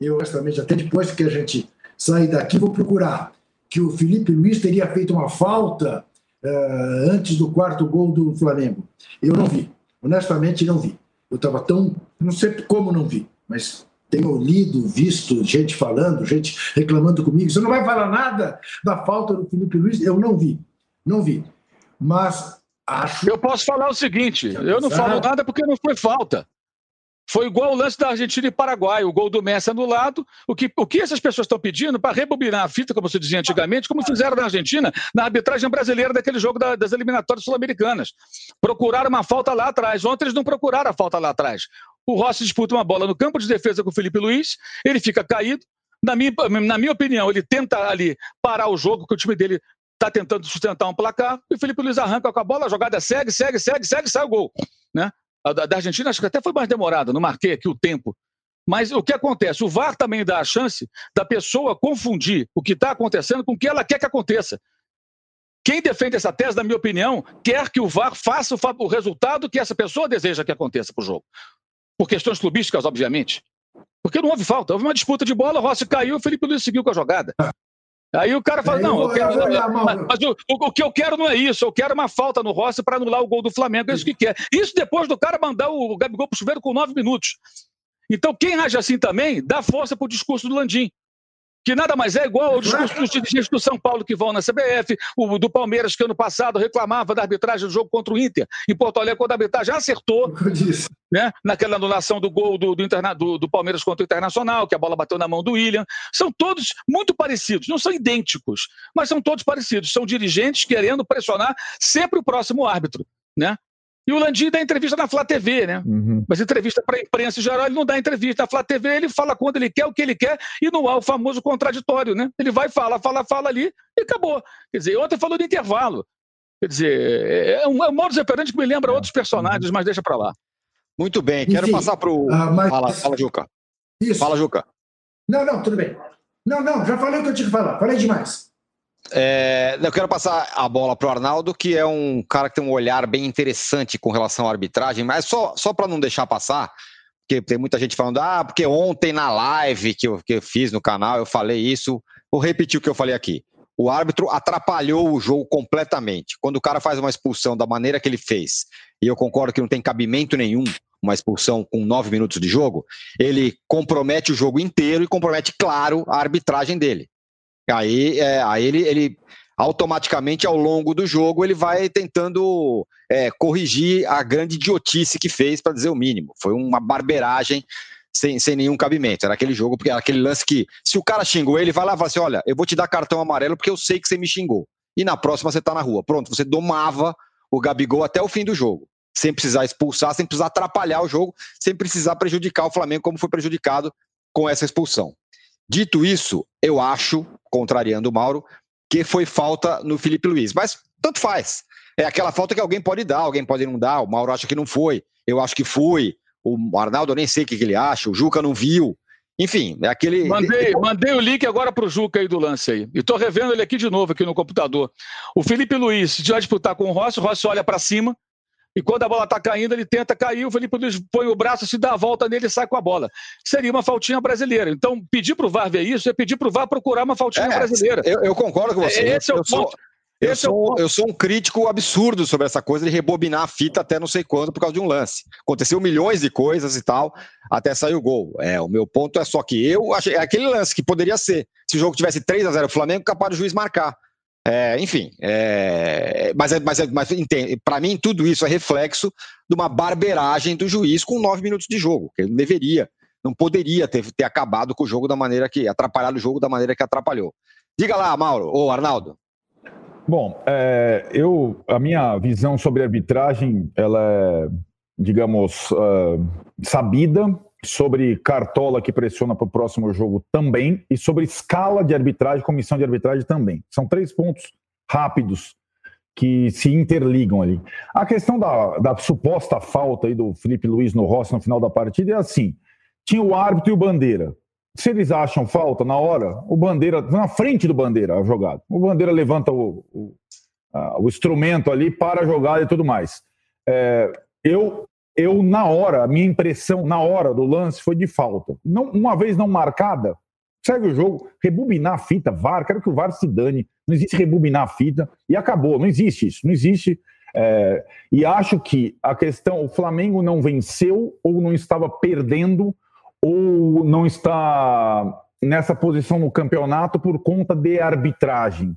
Eu honestamente, até depois que a gente sair daqui, vou procurar. Que o Felipe Luiz teria feito uma falta uh, antes do quarto gol do Flamengo. Eu não vi, honestamente não vi. Eu estava tão. Não sei como não vi, mas tenho lido, visto gente falando, gente reclamando comigo. Você não vai falar nada da falta do Felipe Luiz? Eu não vi, não vi. Mas acho. Eu posso falar o seguinte: eu não falo nada porque não foi falta. Foi igual o lance da Argentina e Paraguai, o gol do Messi anulado. O que, o que essas pessoas estão pedindo para rebobinar a fita, como se dizia antigamente, como fizeram na Argentina, na arbitragem brasileira daquele jogo da, das eliminatórias sul-americanas. Procuraram uma falta lá atrás. Ontem eles não procuraram a falta lá atrás. O Rossi disputa uma bola no campo de defesa com o Felipe Luiz, ele fica caído. Na minha, na minha opinião, ele tenta ali parar o jogo, que o time dele está tentando sustentar um placar, e o Felipe Luiz arranca com a bola, a jogada segue, segue, segue, segue, sai o gol. Né? A da, Argentina acho que até foi mais demorada, não marquei aqui o tempo. Mas o que acontece? O VAR também dá a chance da pessoa confundir o que está acontecendo com o que ela quer que aconteça. Quem defende essa tese, na minha opinião, quer que o VAR faça o resultado que essa pessoa deseja que aconteça para o jogo. por questões clubísticas, obviamente. Porque não houve falta, houve uma disputa de bola, Rossi caiu, o Felipe Luiz seguiu com a jogada. Aí o cara fala, não, eu quero, mas, mas o, o, que eu quero não é isso, eu quero uma falta no Rossi para anular o gol do Flamengo, é isso que quer. Isso depois do cara mandar o Gabigol pro chuveiro com nove minutos. Então, quem age assim também, dá força pro discurso do Landim que nada mais é igual ao discurso dos dirigentes do São Paulo que vão na CBF, o do Palmeiras, que ano passado reclamava da arbitragem do jogo contra o Inter. Em Porto Alegre, quando a arbitragem acertou, né, naquela anulação do gol do, do, interna, do, do, Palmeiras contra o Internacional, que a bola bateu na mão do William. São todos muito parecidos, não são idênticos, mas são todos parecidos. São dirigentes querendo pressionar sempre o próximo árbitro. Né? E o Landim dá entrevista na Flá TV, né? Uhum. Mas entrevista para a imprensa em geral, ele não dá entrevista. Na Flá TV ele fala quando ele quer, o que ele quer, e não há o famoso contraditório, né? Ele vai, fala, fala, fala ali e acabou. Quer dizer, ontem falou do intervalo. Quer dizer, é, é um, é um modo que me lembra é. outros personagens, uhum. mas deixa para lá. Muito bem, quero Enfim, passar para o. Uh, mas... fala, fala, Juca. Isso. Fala, Juca. Não, não, tudo bem. Não, não, já falei o que eu tinha que falar, falei demais. É, eu quero passar a bola para o Arnaldo, que é um cara que tem um olhar bem interessante com relação à arbitragem, mas só, só para não deixar passar, porque tem muita gente falando, ah, porque ontem na live que eu, que eu fiz no canal eu falei isso, vou repetir o que eu falei aqui. O árbitro atrapalhou o jogo completamente. Quando o cara faz uma expulsão da maneira que ele fez, e eu concordo que não tem cabimento nenhum uma expulsão com nove minutos de jogo, ele compromete o jogo inteiro e compromete, claro, a arbitragem dele. Aí, é, aí ele, ele automaticamente ao longo do jogo ele vai tentando é, corrigir a grande idiotice que fez, para dizer o mínimo. Foi uma barberagem sem, sem nenhum cabimento. Era aquele jogo, porque era aquele lance que, se o cara xingou ele, vai lá e fala assim: olha, eu vou te dar cartão amarelo porque eu sei que você me xingou. E na próxima você tá na rua. Pronto, você domava o Gabigol até o fim do jogo. Sem precisar expulsar, sem precisar atrapalhar o jogo, sem precisar prejudicar o Flamengo, como foi prejudicado com essa expulsão. Dito isso, eu acho, contrariando o Mauro, que foi falta no Felipe Luiz. Mas tanto faz. É aquela falta que alguém pode dar, alguém pode não dar. O Mauro acha que não foi, eu acho que fui. O Arnaldo eu nem sei o que, ele acha, o Juca não viu. Enfim, é aquele. Mandei, mandei o link agora para o Juca aí do lance aí. E tô revendo ele aqui de novo, aqui no computador. O Felipe Luiz, vai disputar com o Rossi, o Rossi olha para cima, e quando a bola está caindo, ele tenta cair, o Felipe Luiz põe o braço, se dá a volta nele e sai com a bola. Seria uma faltinha brasileira. Então, pedir para o VAR ver isso é pedir para o VAR procurar uma faltinha é, brasileira. Eu, eu, concordo com você. Esse é o ponto. Eu sou, eu sou, um crítico absurdo sobre essa coisa de rebobinar a fita até não sei quando por causa de um lance. Aconteceu milhões de coisas e tal, até sair o gol. É, o meu ponto é só que eu achei é aquele lance que poderia ser. Se o jogo tivesse 3 a 0 o Flamengo, capaz do juiz marcar. É, enfim, é, mas, é, mas, é, mas para mim tudo isso é reflexo de uma barberagem do juiz com nove minutos de jogo, que ele deveria, não poderia ter, ter acabado com o jogo da maneira que, atrapalhado o jogo da maneira que atrapalhou. Diga lá, Mauro, ou Arnaldo. Bom, é, eu, a minha visão sobre arbitragem, ela é, digamos, uh, sabida, sobre Cartola que pressiona para o próximo jogo também e sobre escala de arbitragem, comissão de arbitragem também. São três pontos rápidos que se interligam ali. A questão da, da suposta falta aí do Felipe Luiz no Rossi no final da partida é assim: tinha o árbitro e o Bandeira. Se eles acham falta na hora, o Bandeira, na frente do Bandeira a jogada. O Bandeira levanta o, o, a, o instrumento ali para a jogada e tudo mais. É, eu eu, na hora, a minha impressão, na hora do lance, foi de falta. Não, uma vez não marcada, segue o jogo, rebobinar a fita, VAR, quero que o VAR se dane. Não existe rebobinar a fita e acabou. Não existe isso, não existe. É, e acho que a questão, o Flamengo não venceu ou não estava perdendo ou não está nessa posição no campeonato por conta de arbitragem.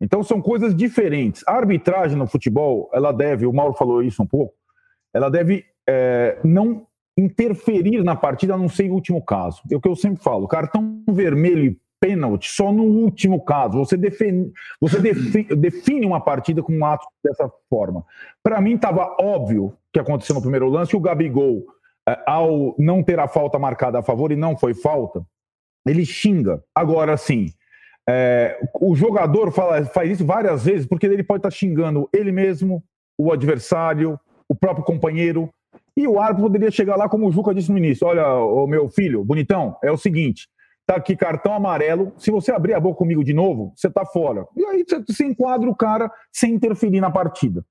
Então são coisas diferentes. A arbitragem no futebol, ela deve, o Mauro falou isso um pouco, ela deve é, não interferir na partida, a não ser em último caso. É o que eu sempre falo: cartão vermelho e pênalti só no último caso. Você define, você define, define uma partida com um ato dessa forma. Para mim, estava óbvio que aconteceu no primeiro lance. O Gabigol, é, ao não ter a falta marcada a favor e não foi falta, ele xinga. Agora, sim. É, o jogador fala, faz isso várias vezes porque ele pode estar tá xingando ele mesmo, o adversário, o próprio companheiro. E o árbitro poderia chegar lá, como o Juca disse no início: olha, o meu filho, bonitão, é o seguinte. Tá aqui cartão amarelo. Se você abrir a boca comigo de novo, você tá fora. E aí você enquadra o cara sem interferir na partida.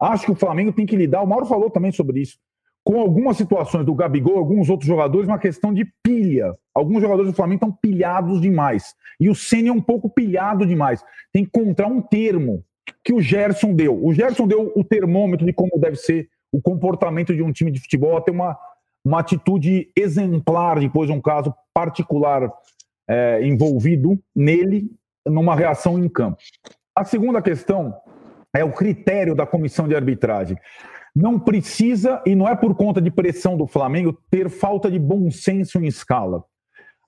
Acho que o Flamengo tem que lidar. O Mauro falou também sobre isso com algumas situações do Gabigol, alguns outros jogadores, uma questão de pilha. Alguns jogadores do Flamengo estão pilhados demais. E o Senna é um pouco pilhado demais. Tem que encontrar um termo que o Gerson deu. O Gerson deu o termômetro de como deve ser o comportamento de um time de futebol, até uma, uma atitude exemplar depois de um caso particular é, envolvido nele, numa reação em campo. A segunda questão é o critério da comissão de arbitragem. Não precisa, e não é por conta de pressão do Flamengo, ter falta de bom senso em escala.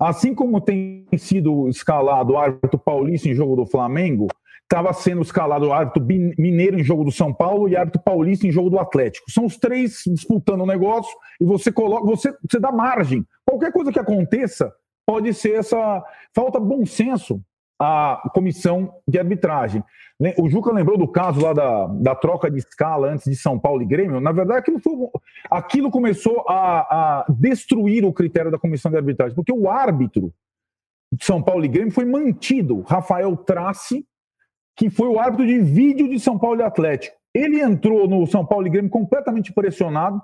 Assim como tem sido escalado o árbitro paulista em jogo do Flamengo, estava sendo escalado o árbitro mineiro em jogo do São Paulo e árbitro paulista em jogo do Atlético. São os três disputando o negócio e você coloca, você, você dá margem. Qualquer coisa que aconteça pode ser essa falta bom senso à comissão de arbitragem. O Juca lembrou do caso lá da, da troca de escala antes de São Paulo e Grêmio. Na verdade, aquilo, foi, aquilo começou a, a destruir o critério da comissão de arbitragem, porque o árbitro de São Paulo e Grêmio foi mantido, Rafael Trace, que foi o árbitro de vídeo de São Paulo e Atlético. Ele entrou no São Paulo e Grêmio completamente pressionado,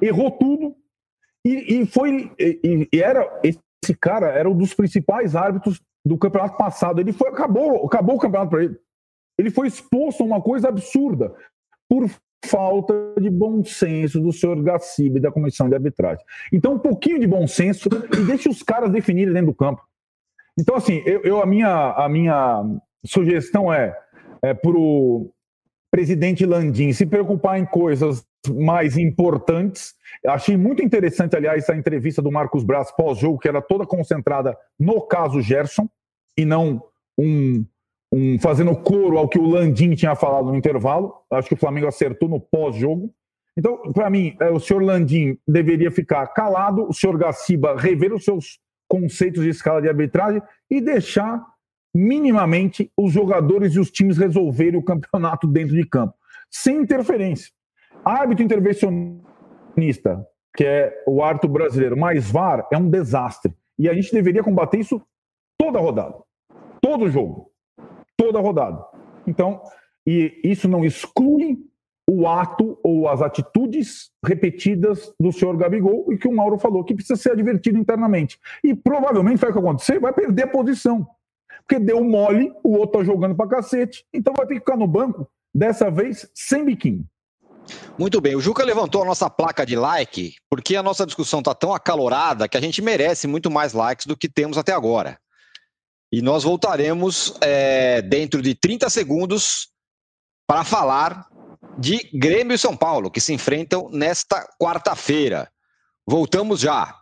errou tudo e, e foi e, e, era esse cara era um dos principais árbitros do campeonato passado. Ele foi acabou acabou o campeonato para ele. Ele foi exposto a uma coisa absurda por falta de bom senso do senhor Gaciba e da comissão de arbitragem. Então, um pouquinho de bom senso e deixe os caras definirem dentro do campo. Então, assim, eu, eu a, minha, a minha sugestão é, é para o presidente Landim se preocupar em coisas mais importantes. Achei muito interessante, aliás, a entrevista do Marcos Braz pós-jogo, que era toda concentrada no caso Gerson e não um um, fazendo coro ao que o Landim tinha falado no intervalo. Acho que o Flamengo acertou no pós-jogo. Então, para mim, é, o senhor Landim deveria ficar calado, o senhor Gaciba rever os seus conceitos de escala de arbitragem e deixar minimamente os jogadores e os times resolverem o campeonato dentro de campo, sem interferência. Árbitro intervencionista, que é o árbitro brasileiro, mais VAR, é um desastre. E a gente deveria combater isso toda rodada, todo jogo toda rodada. Então, e isso não exclui o ato ou as atitudes repetidas do senhor Gabigol e que o Mauro falou que precisa ser advertido internamente. E provavelmente vai acontecer, vai perder a posição. Porque deu mole, o outro tá jogando pra cacete, então vai ter que ficar no banco, dessa vez sem biquinho. Muito bem, o Juca levantou a nossa placa de like, porque a nossa discussão está tão acalorada que a gente merece muito mais likes do que temos até agora. E nós voltaremos é, dentro de 30 segundos para falar de Grêmio e São Paulo, que se enfrentam nesta quarta-feira. Voltamos já.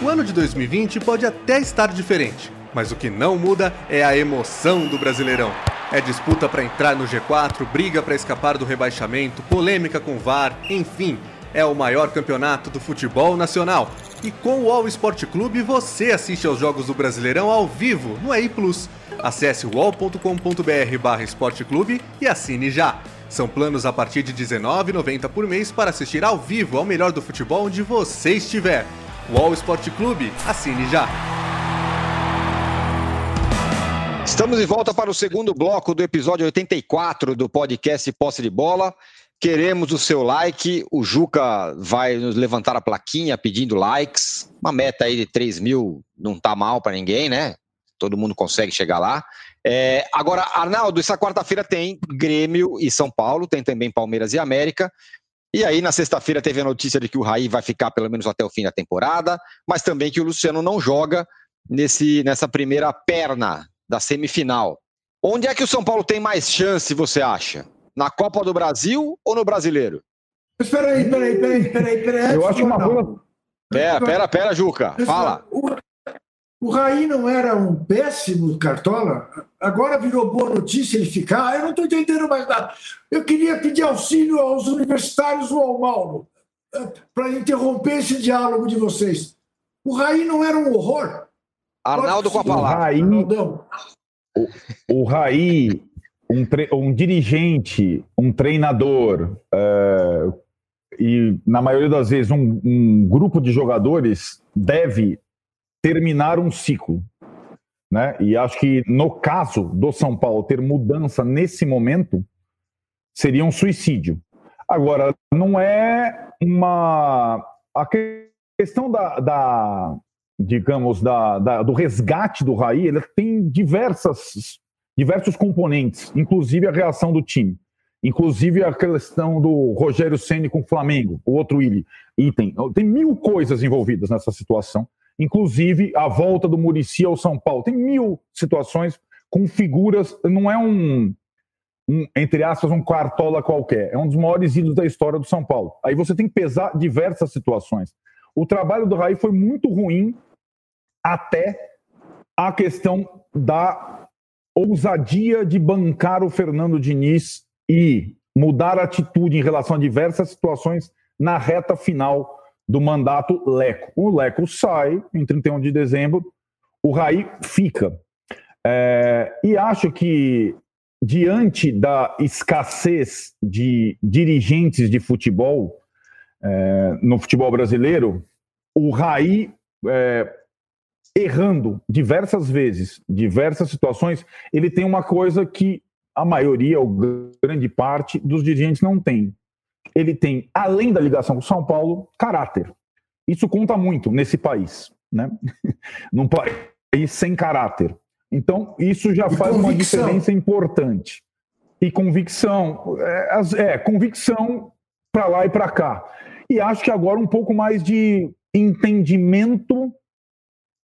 O ano de 2020 pode até estar diferente, mas o que não muda é a emoção do Brasileirão. É disputa para entrar no G4, briga para escapar do rebaixamento, polêmica com VAR, enfim, é o maior campeonato do futebol nacional e com o All Sport Clube você assiste aos jogos do Brasileirão ao vivo no EI Plus. Acesse wall.com.br esporteclube e assine já. São planos a partir de R$19,90 por mês para assistir ao vivo ao melhor do futebol onde você estiver. Wall Sport Clube, assine já. Estamos de volta para o segundo bloco do episódio 84 do podcast Posse de Bola. Queremos o seu like. O Juca vai nos levantar a plaquinha pedindo likes. Uma meta aí de 3 mil não tá mal para ninguém, né? Todo mundo consegue chegar lá. É, agora, Arnaldo, essa quarta-feira tem Grêmio e São Paulo, tem também Palmeiras e América. E aí, na sexta-feira, teve a notícia de que o Raí vai ficar pelo menos até o fim da temporada, mas também que o Luciano não joga nesse, nessa primeira perna da semifinal. Onde é que o São Paulo tem mais chance, você acha? Na Copa do Brasil ou no Brasileiro? Espera aí, espera aí, espera aí, espera aí, espera aí. Eu acho uma coisa. Pera, pera, pera, Juca, fala. O, o Raí não era um péssimo cartola? Agora virou boa notícia ele ficar. Eu não estou entendendo mais nada. Eu queria pedir auxílio aos universitários ou ao Mauro eh, para interromper esse diálogo de vocês. O Raí não era um horror? Arnaldo com a palavra. O Raí, o, o Raí um, um dirigente, um treinador é, e, na maioria das vezes, um, um, grupo de jogadores deve terminar um ciclo. Né? E acho que, no caso do São Paulo, ter mudança nesse momento seria um suicídio. Agora, não é uma. A questão da, da digamos, da, da, do resgate do Raí, ele tem diversas, diversos componentes, inclusive a reação do time. Inclusive a questão do Rogério Ceni com o Flamengo, o outro item. Tem mil coisas envolvidas nessa situação, inclusive a volta do Murici ao São Paulo. Tem mil situações com figuras. Não é um, um, entre aspas, um quartola qualquer. É um dos maiores ídolos da história do São Paulo. Aí você tem que pesar diversas situações. O trabalho do Raí foi muito ruim até a questão da ousadia de bancar o Fernando Diniz e mudar a atitude em relação a diversas situações na reta final do mandato Leco. O Leco sai em 31 de dezembro, o Raí fica. É, e acho que, diante da escassez de dirigentes de futebol é, no futebol brasileiro, o Raí, é, errando diversas vezes, diversas situações, ele tem uma coisa que a maioria, ou grande parte, dos dirigentes não tem. Ele tem, além da ligação com São Paulo, caráter. Isso conta muito nesse país, né? Num país sem caráter. Então, isso já e faz convicção. uma diferença importante. E convicção, é, é convicção para lá e para cá. E acho que agora um pouco mais de entendimento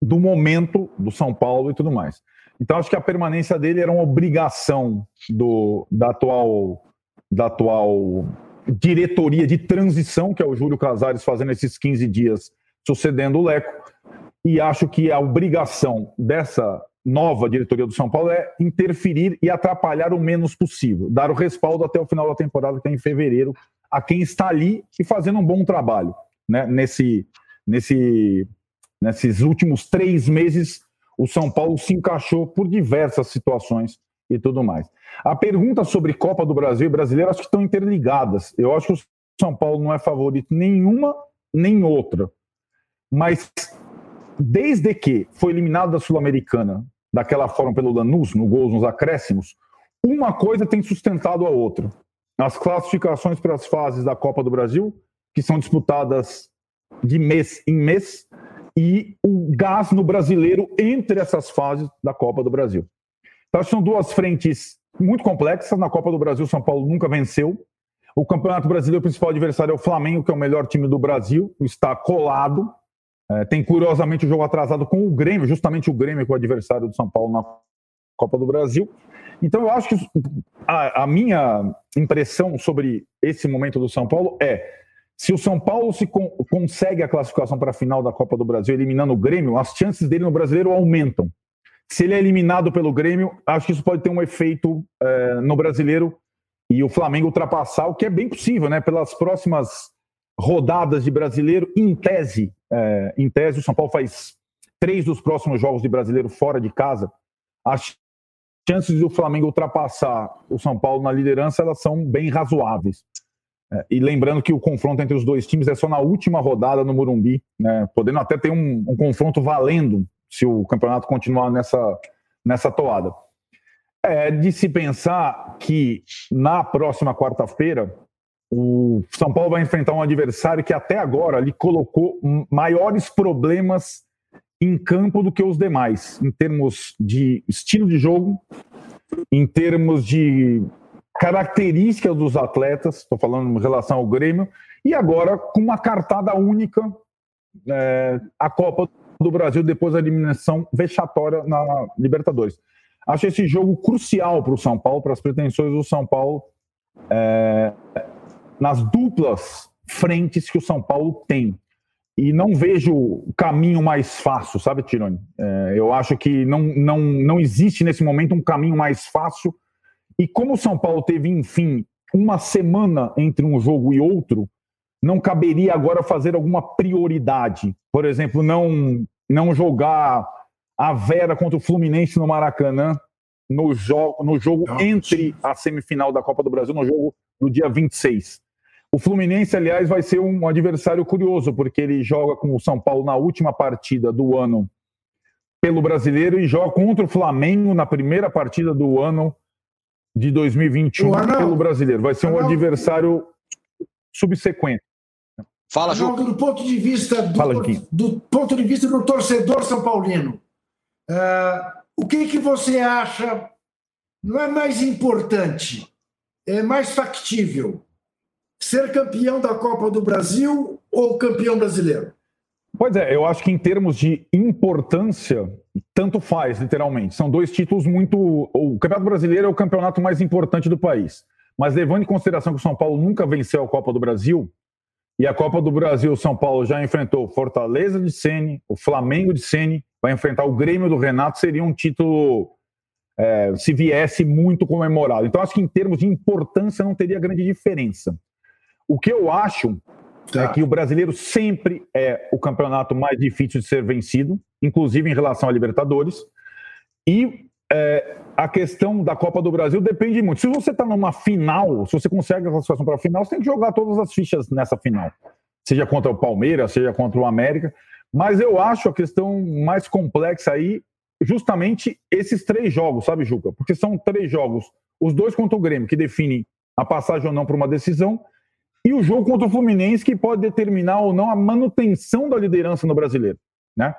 do momento do São Paulo e tudo mais. Então, acho que a permanência dele era uma obrigação do, da, atual, da atual diretoria de transição, que é o Júlio Casares fazendo esses 15 dias sucedendo o Leco. E acho que a obrigação dessa nova diretoria do São Paulo é interferir e atrapalhar o menos possível, dar o respaldo até o final da temporada, que é em fevereiro, a quem está ali e fazendo um bom trabalho né, nesse, nesse, nesses últimos três meses o São Paulo se encaixou por diversas situações e tudo mais. A pergunta sobre Copa do Brasil e brasileiro acho que estão interligadas. Eu acho que o São Paulo não é favorito nenhuma nem outra. Mas desde que foi eliminado da Sul-Americana daquela forma pelo Lanús, no gols nos acréscimos, uma coisa tem sustentado a outra. As classificações para as fases da Copa do Brasil, que são disputadas de mês em mês, e o gás no brasileiro entre essas fases da Copa do Brasil. Então, são duas frentes muito complexas. Na Copa do Brasil, São Paulo nunca venceu. O Campeonato Brasileiro, o principal adversário é o Flamengo, que é o melhor time do Brasil, está colado. É, tem curiosamente o jogo atrasado com o Grêmio, justamente o Grêmio, que é o adversário do São Paulo na Copa do Brasil. Então, eu acho que a, a minha impressão sobre esse momento do São Paulo é se o São Paulo se con consegue a classificação para a final da Copa do Brasil, eliminando o Grêmio, as chances dele no brasileiro aumentam. Se ele é eliminado pelo Grêmio, acho que isso pode ter um efeito é, no brasileiro e o Flamengo ultrapassar, o que é bem possível, né? Pelas próximas rodadas de brasileiro, em tese, é, em tese, o São Paulo faz três dos próximos jogos de brasileiro fora de casa. As chances do Flamengo ultrapassar o São Paulo na liderança, elas são bem razoáveis. É, e lembrando que o confronto entre os dois times é só na última rodada no Morumbi, né, podendo até ter um, um, confronto valendo se o campeonato continuar nessa, nessa toada. É de se pensar que na próxima quarta-feira o São Paulo vai enfrentar um adversário que até agora lhe colocou maiores problemas em campo do que os demais, em termos de estilo de jogo, em termos de características dos atletas, estou falando em relação ao Grêmio, e agora com uma cartada única é, a Copa do Brasil depois da eliminação vexatória na Libertadores. Acho esse jogo crucial para o São Paulo, para as pretensões do São Paulo, é, nas duplas frentes que o São Paulo tem. E não vejo caminho mais fácil, sabe, Tironi? É, eu acho que não, não, não existe nesse momento um caminho mais fácil e como o São Paulo teve, enfim, uma semana entre um jogo e outro, não caberia agora fazer alguma prioridade. Por exemplo, não, não jogar a Vera contra o Fluminense no Maracanã no, jo no jogo entre a semifinal da Copa do Brasil, no jogo do dia 26. O Fluminense, aliás, vai ser um adversário curioso, porque ele joga com o São Paulo na última partida do ano pelo brasileiro e joga contra o Flamengo na primeira partida do ano de 2021 pelo brasileiro. Vai ser um adversário subsequentes. Fala, Ju. do ponto de vista do, Fala, do ponto de vista do torcedor são paulino, uh, o que que você acha não é mais importante, é mais factível ser campeão da Copa do Brasil ou campeão brasileiro? Pois é, eu acho que em termos de importância, tanto faz, literalmente. São dois títulos muito. O Campeonato Brasileiro é o campeonato mais importante do país. Mas levando em consideração que o São Paulo nunca venceu a Copa do Brasil, e a Copa do Brasil, o São Paulo já enfrentou Fortaleza de Sene, o Flamengo de Sene, vai enfrentar o Grêmio do Renato, seria um título é, se viesse muito comemorado. Então, acho que em termos de importância não teria grande diferença. O que eu acho tá. é que o brasileiro sempre é o campeonato mais difícil de ser vencido, inclusive em relação a Libertadores. E é, a questão da Copa do Brasil depende muito. Se você está numa final, se você consegue a classificação para a final, você tem que jogar todas as fichas nessa final. Seja contra o Palmeiras, seja contra o América. Mas eu acho a questão mais complexa aí justamente esses três jogos, sabe, Juca? Porque são três jogos, os dois contra o Grêmio, que definem a passagem ou não para uma decisão, e o jogo contra o Fluminense, que pode determinar ou não a manutenção da liderança no brasileiro, né?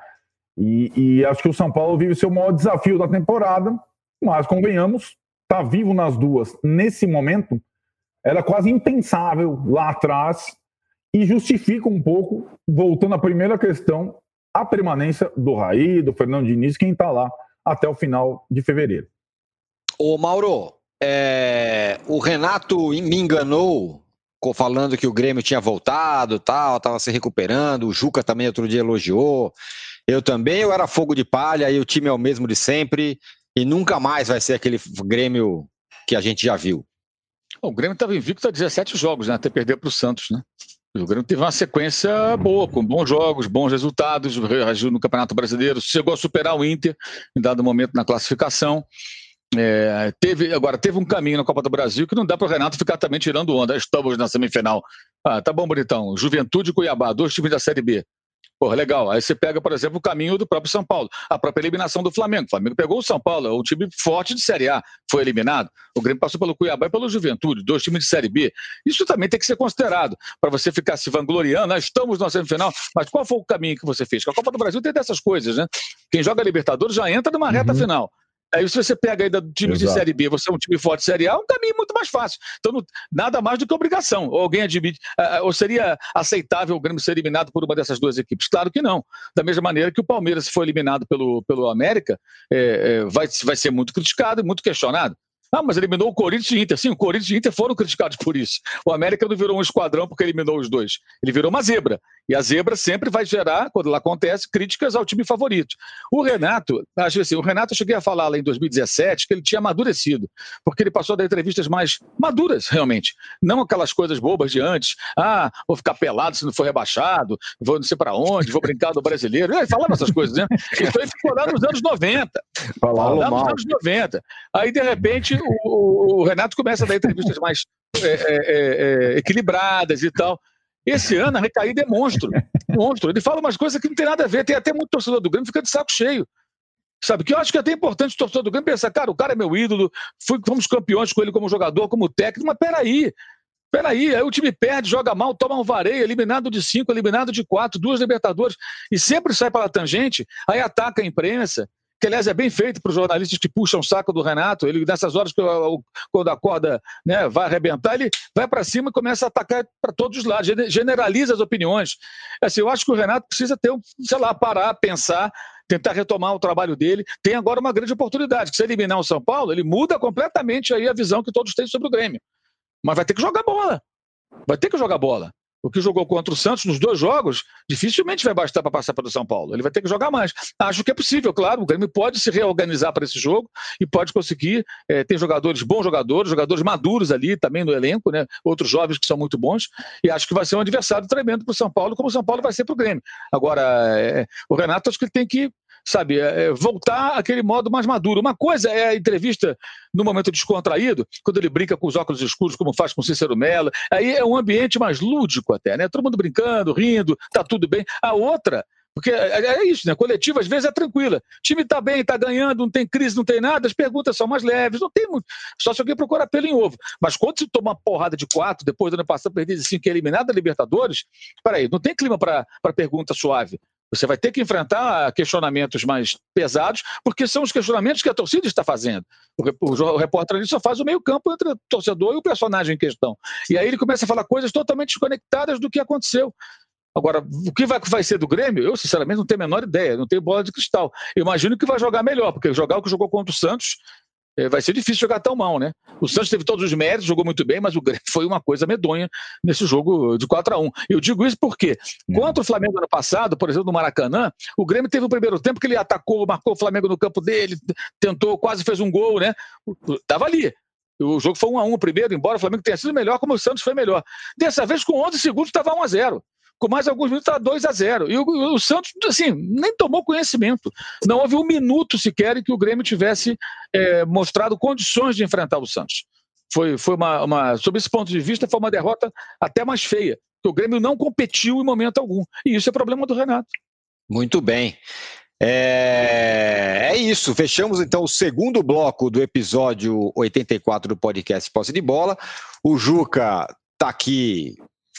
E, e acho que o São Paulo vive seu maior desafio da temporada, mas convenhamos, tá vivo nas duas nesse momento era quase impensável lá atrás e justifica um pouco, voltando à primeira questão, a permanência do Raí, do Fernando Diniz, quem está lá até o final de fevereiro. Ô Mauro, é... o Renato me enganou falando que o Grêmio tinha voltado, tal, estava se recuperando. O Juca também outro dia elogiou. Eu também, eu era fogo de palha e o time é o mesmo de sempre e nunca mais vai ser aquele Grêmio que a gente já viu. O Grêmio estava invicto a 17 jogos, né? Até perder para o Santos, né? O Grêmio teve uma sequência boa, com bons jogos, bons resultados, reagiu no Campeonato Brasileiro, chegou a superar o Inter em dado momento na classificação. É, teve, agora, teve um caminho na Copa do Brasil que não dá para o Renato ficar também tirando onda. Estamos na semifinal. Ah, tá bom, bonitão. Juventude e Cuiabá, dois times da Série B. Pô, legal. Aí você pega, por exemplo, o caminho do próprio São Paulo, a própria eliminação do Flamengo. O Flamengo pegou o São Paulo, é um time forte de Série A, foi eliminado. O Grêmio passou pelo Cuiabá e pelo Juventude, dois times de Série B. Isso também tem que ser considerado, para você ficar se vangloriando, ah, estamos na semifinal, mas qual foi o caminho que você fez? Porque a Copa do Brasil tem dessas coisas, né? Quem joga Libertadores já entra numa reta uhum. final. Aí se você pega ainda do time Exato. de Série B, você é um time forte de Série A, é um caminho muito mais fácil. Então, não, nada mais do que obrigação. Ou alguém admite, uh, ou seria aceitável o Grêmio ser eliminado por uma dessas duas equipes? Claro que não. Da mesma maneira que o Palmeiras, se for eliminado pelo, pelo América, é, é, vai, vai ser muito criticado e muito questionado. Ah, mas eliminou o Corinthians e Inter. Sim, o Corinthians e Inter foram criticados por isso. O América não virou um esquadrão porque eliminou os dois. Ele virou uma zebra. E a zebra sempre vai gerar, quando ela acontece, críticas ao time favorito. O Renato, acho assim, o Renato eu cheguei a falar lá em 2017 que ele tinha amadurecido, porque ele passou a dar entrevistas mais maduras, realmente. Não aquelas coisas bobas de antes. Ah, vou ficar pelado se não for rebaixado, vou não sei para onde, vou brincar do brasileiro. Ele falava essas coisas, né? Isso aí ficou lá nos anos 90. Falava lá nos anos 90. Aí, de repente, o, o Renato começa a dar entrevistas mais é, é, é, é equilibradas e tal. Esse ano a recaída é monstro. Monstro. Ele fala umas coisas que não tem nada a ver. Tem até muito torcedor do Grêmio fica de saco cheio. Sabe? Que eu acho que é até importante o torcedor do Grêmio pensar, cara, o cara é meu ídolo, fui, fomos campeões com ele como jogador, como técnico, mas peraí. Peraí, aí o time perde, joga mal, toma um vareio, eliminado de cinco, eliminado de quatro, duas Libertadores, e sempre sai pela tangente, aí ataca a imprensa, que aliás é bem feito para os jornalistas que puxam o saco do Renato. Ele, nessas horas quando a corda né, vai arrebentar, ele vai para cima e começa a atacar para todos os lados, generaliza as opiniões. Assim, eu acho que o Renato precisa ter, sei lá, parar, pensar, tentar retomar o trabalho dele. Tem agora uma grande oportunidade, que se eliminar o São Paulo, ele muda completamente aí a visão que todos têm sobre o Grêmio. Mas vai ter que jogar bola. Vai ter que jogar bola o que jogou contra o Santos nos dois jogos, dificilmente vai bastar para passar para o São Paulo. Ele vai ter que jogar mais. Acho que é possível, claro. O Grêmio pode se reorganizar para esse jogo e pode conseguir é, ter jogadores, bons jogadores, jogadores maduros ali também no elenco, né? outros jovens que são muito bons. E acho que vai ser um adversário tremendo para o São Paulo, como o São Paulo vai ser para o Grêmio. Agora, é, o Renato acho que ele tem que sabe, é, é, voltar àquele modo mais maduro. Uma coisa é a entrevista no momento descontraído, quando ele brinca com os óculos escuros, como faz com Cícero Mello, aí é um ambiente mais lúdico até, né? Todo mundo brincando, rindo, tá tudo bem. A outra Porque é, é, isso, né? Coletiva às vezes é tranquila. O time está bem, está ganhando, não tem crise, não tem nada, as perguntas são mais leves, não tem muito. Só se alguém procurar pelo em ovo. Mas quando se toma uma porrada de quatro, depois do ano passado perder de cinco é eliminado da Libertadores, peraí, não tem clima para pergunta suave. Você vai ter que enfrentar questionamentos mais pesados, porque são os questionamentos que a torcida está fazendo. O, repórter ali só faz o meio-campo entre o torcedor e o personagem em questão. E aí ele começa a falar coisas totalmente desconectadas do que aconteceu. Agora, o que vai, vai ser do Grêmio, eu sinceramente não tenho a menor ideia, não tenho bola de cristal. Eu imagino que vai jogar melhor, porque jogar o que jogou contra o Santos vai ser difícil jogar tão mal, né? O Santos teve todos os méritos, jogou muito bem, mas o Grêmio foi uma coisa medonha nesse jogo de 4 a 1 Eu digo isso porque, é. contra o Flamengo ano passado, por exemplo, no Maracanã, o Grêmio teve o primeiro tempo que ele atacou, marcou o Flamengo no campo dele, tentou, quase fez um gol, né? Tava ali. O jogo foi 1 a 1 primeiro, embora o Flamengo tenha sido melhor, como o Santos foi melhor. Dessa vez, com 11 segundos, estava 1 a 0 com mais alguns minutos está 2 a 0 E o, o, Santos, assim, nem tomou conhecimento. Não houve um minuto sequer que o Grêmio tivesse é, mostrado condições de enfrentar o Santos. Foi, foi uma, uma, sob esse ponto de vista, foi uma derrota até mais feia. o Grêmio não competiu em momento algum. E isso é problema do Renato. Muito bem. É, é, isso. Fechamos então o segundo bloco do episódio 84 do podcast Posse de Bola. O Juca está aqui,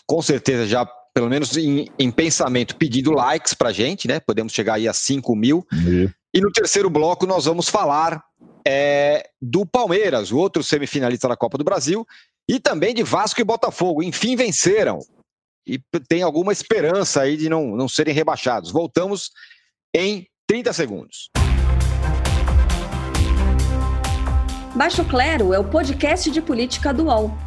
com certeza, já pelo menos em, em pensamento, pedindo likes para gente, né? Podemos chegar aí a 5 mil. E... e no terceiro bloco nós vamos falar é, do Palmeiras, o outro semifinalista da Copa do Brasil, e também de Vasco e Botafogo. Enfim, venceram. E tem alguma esperança aí de não, não serem rebaixados. Voltamos em 30 segundos. Baixo Clero é o podcast de política do UOL.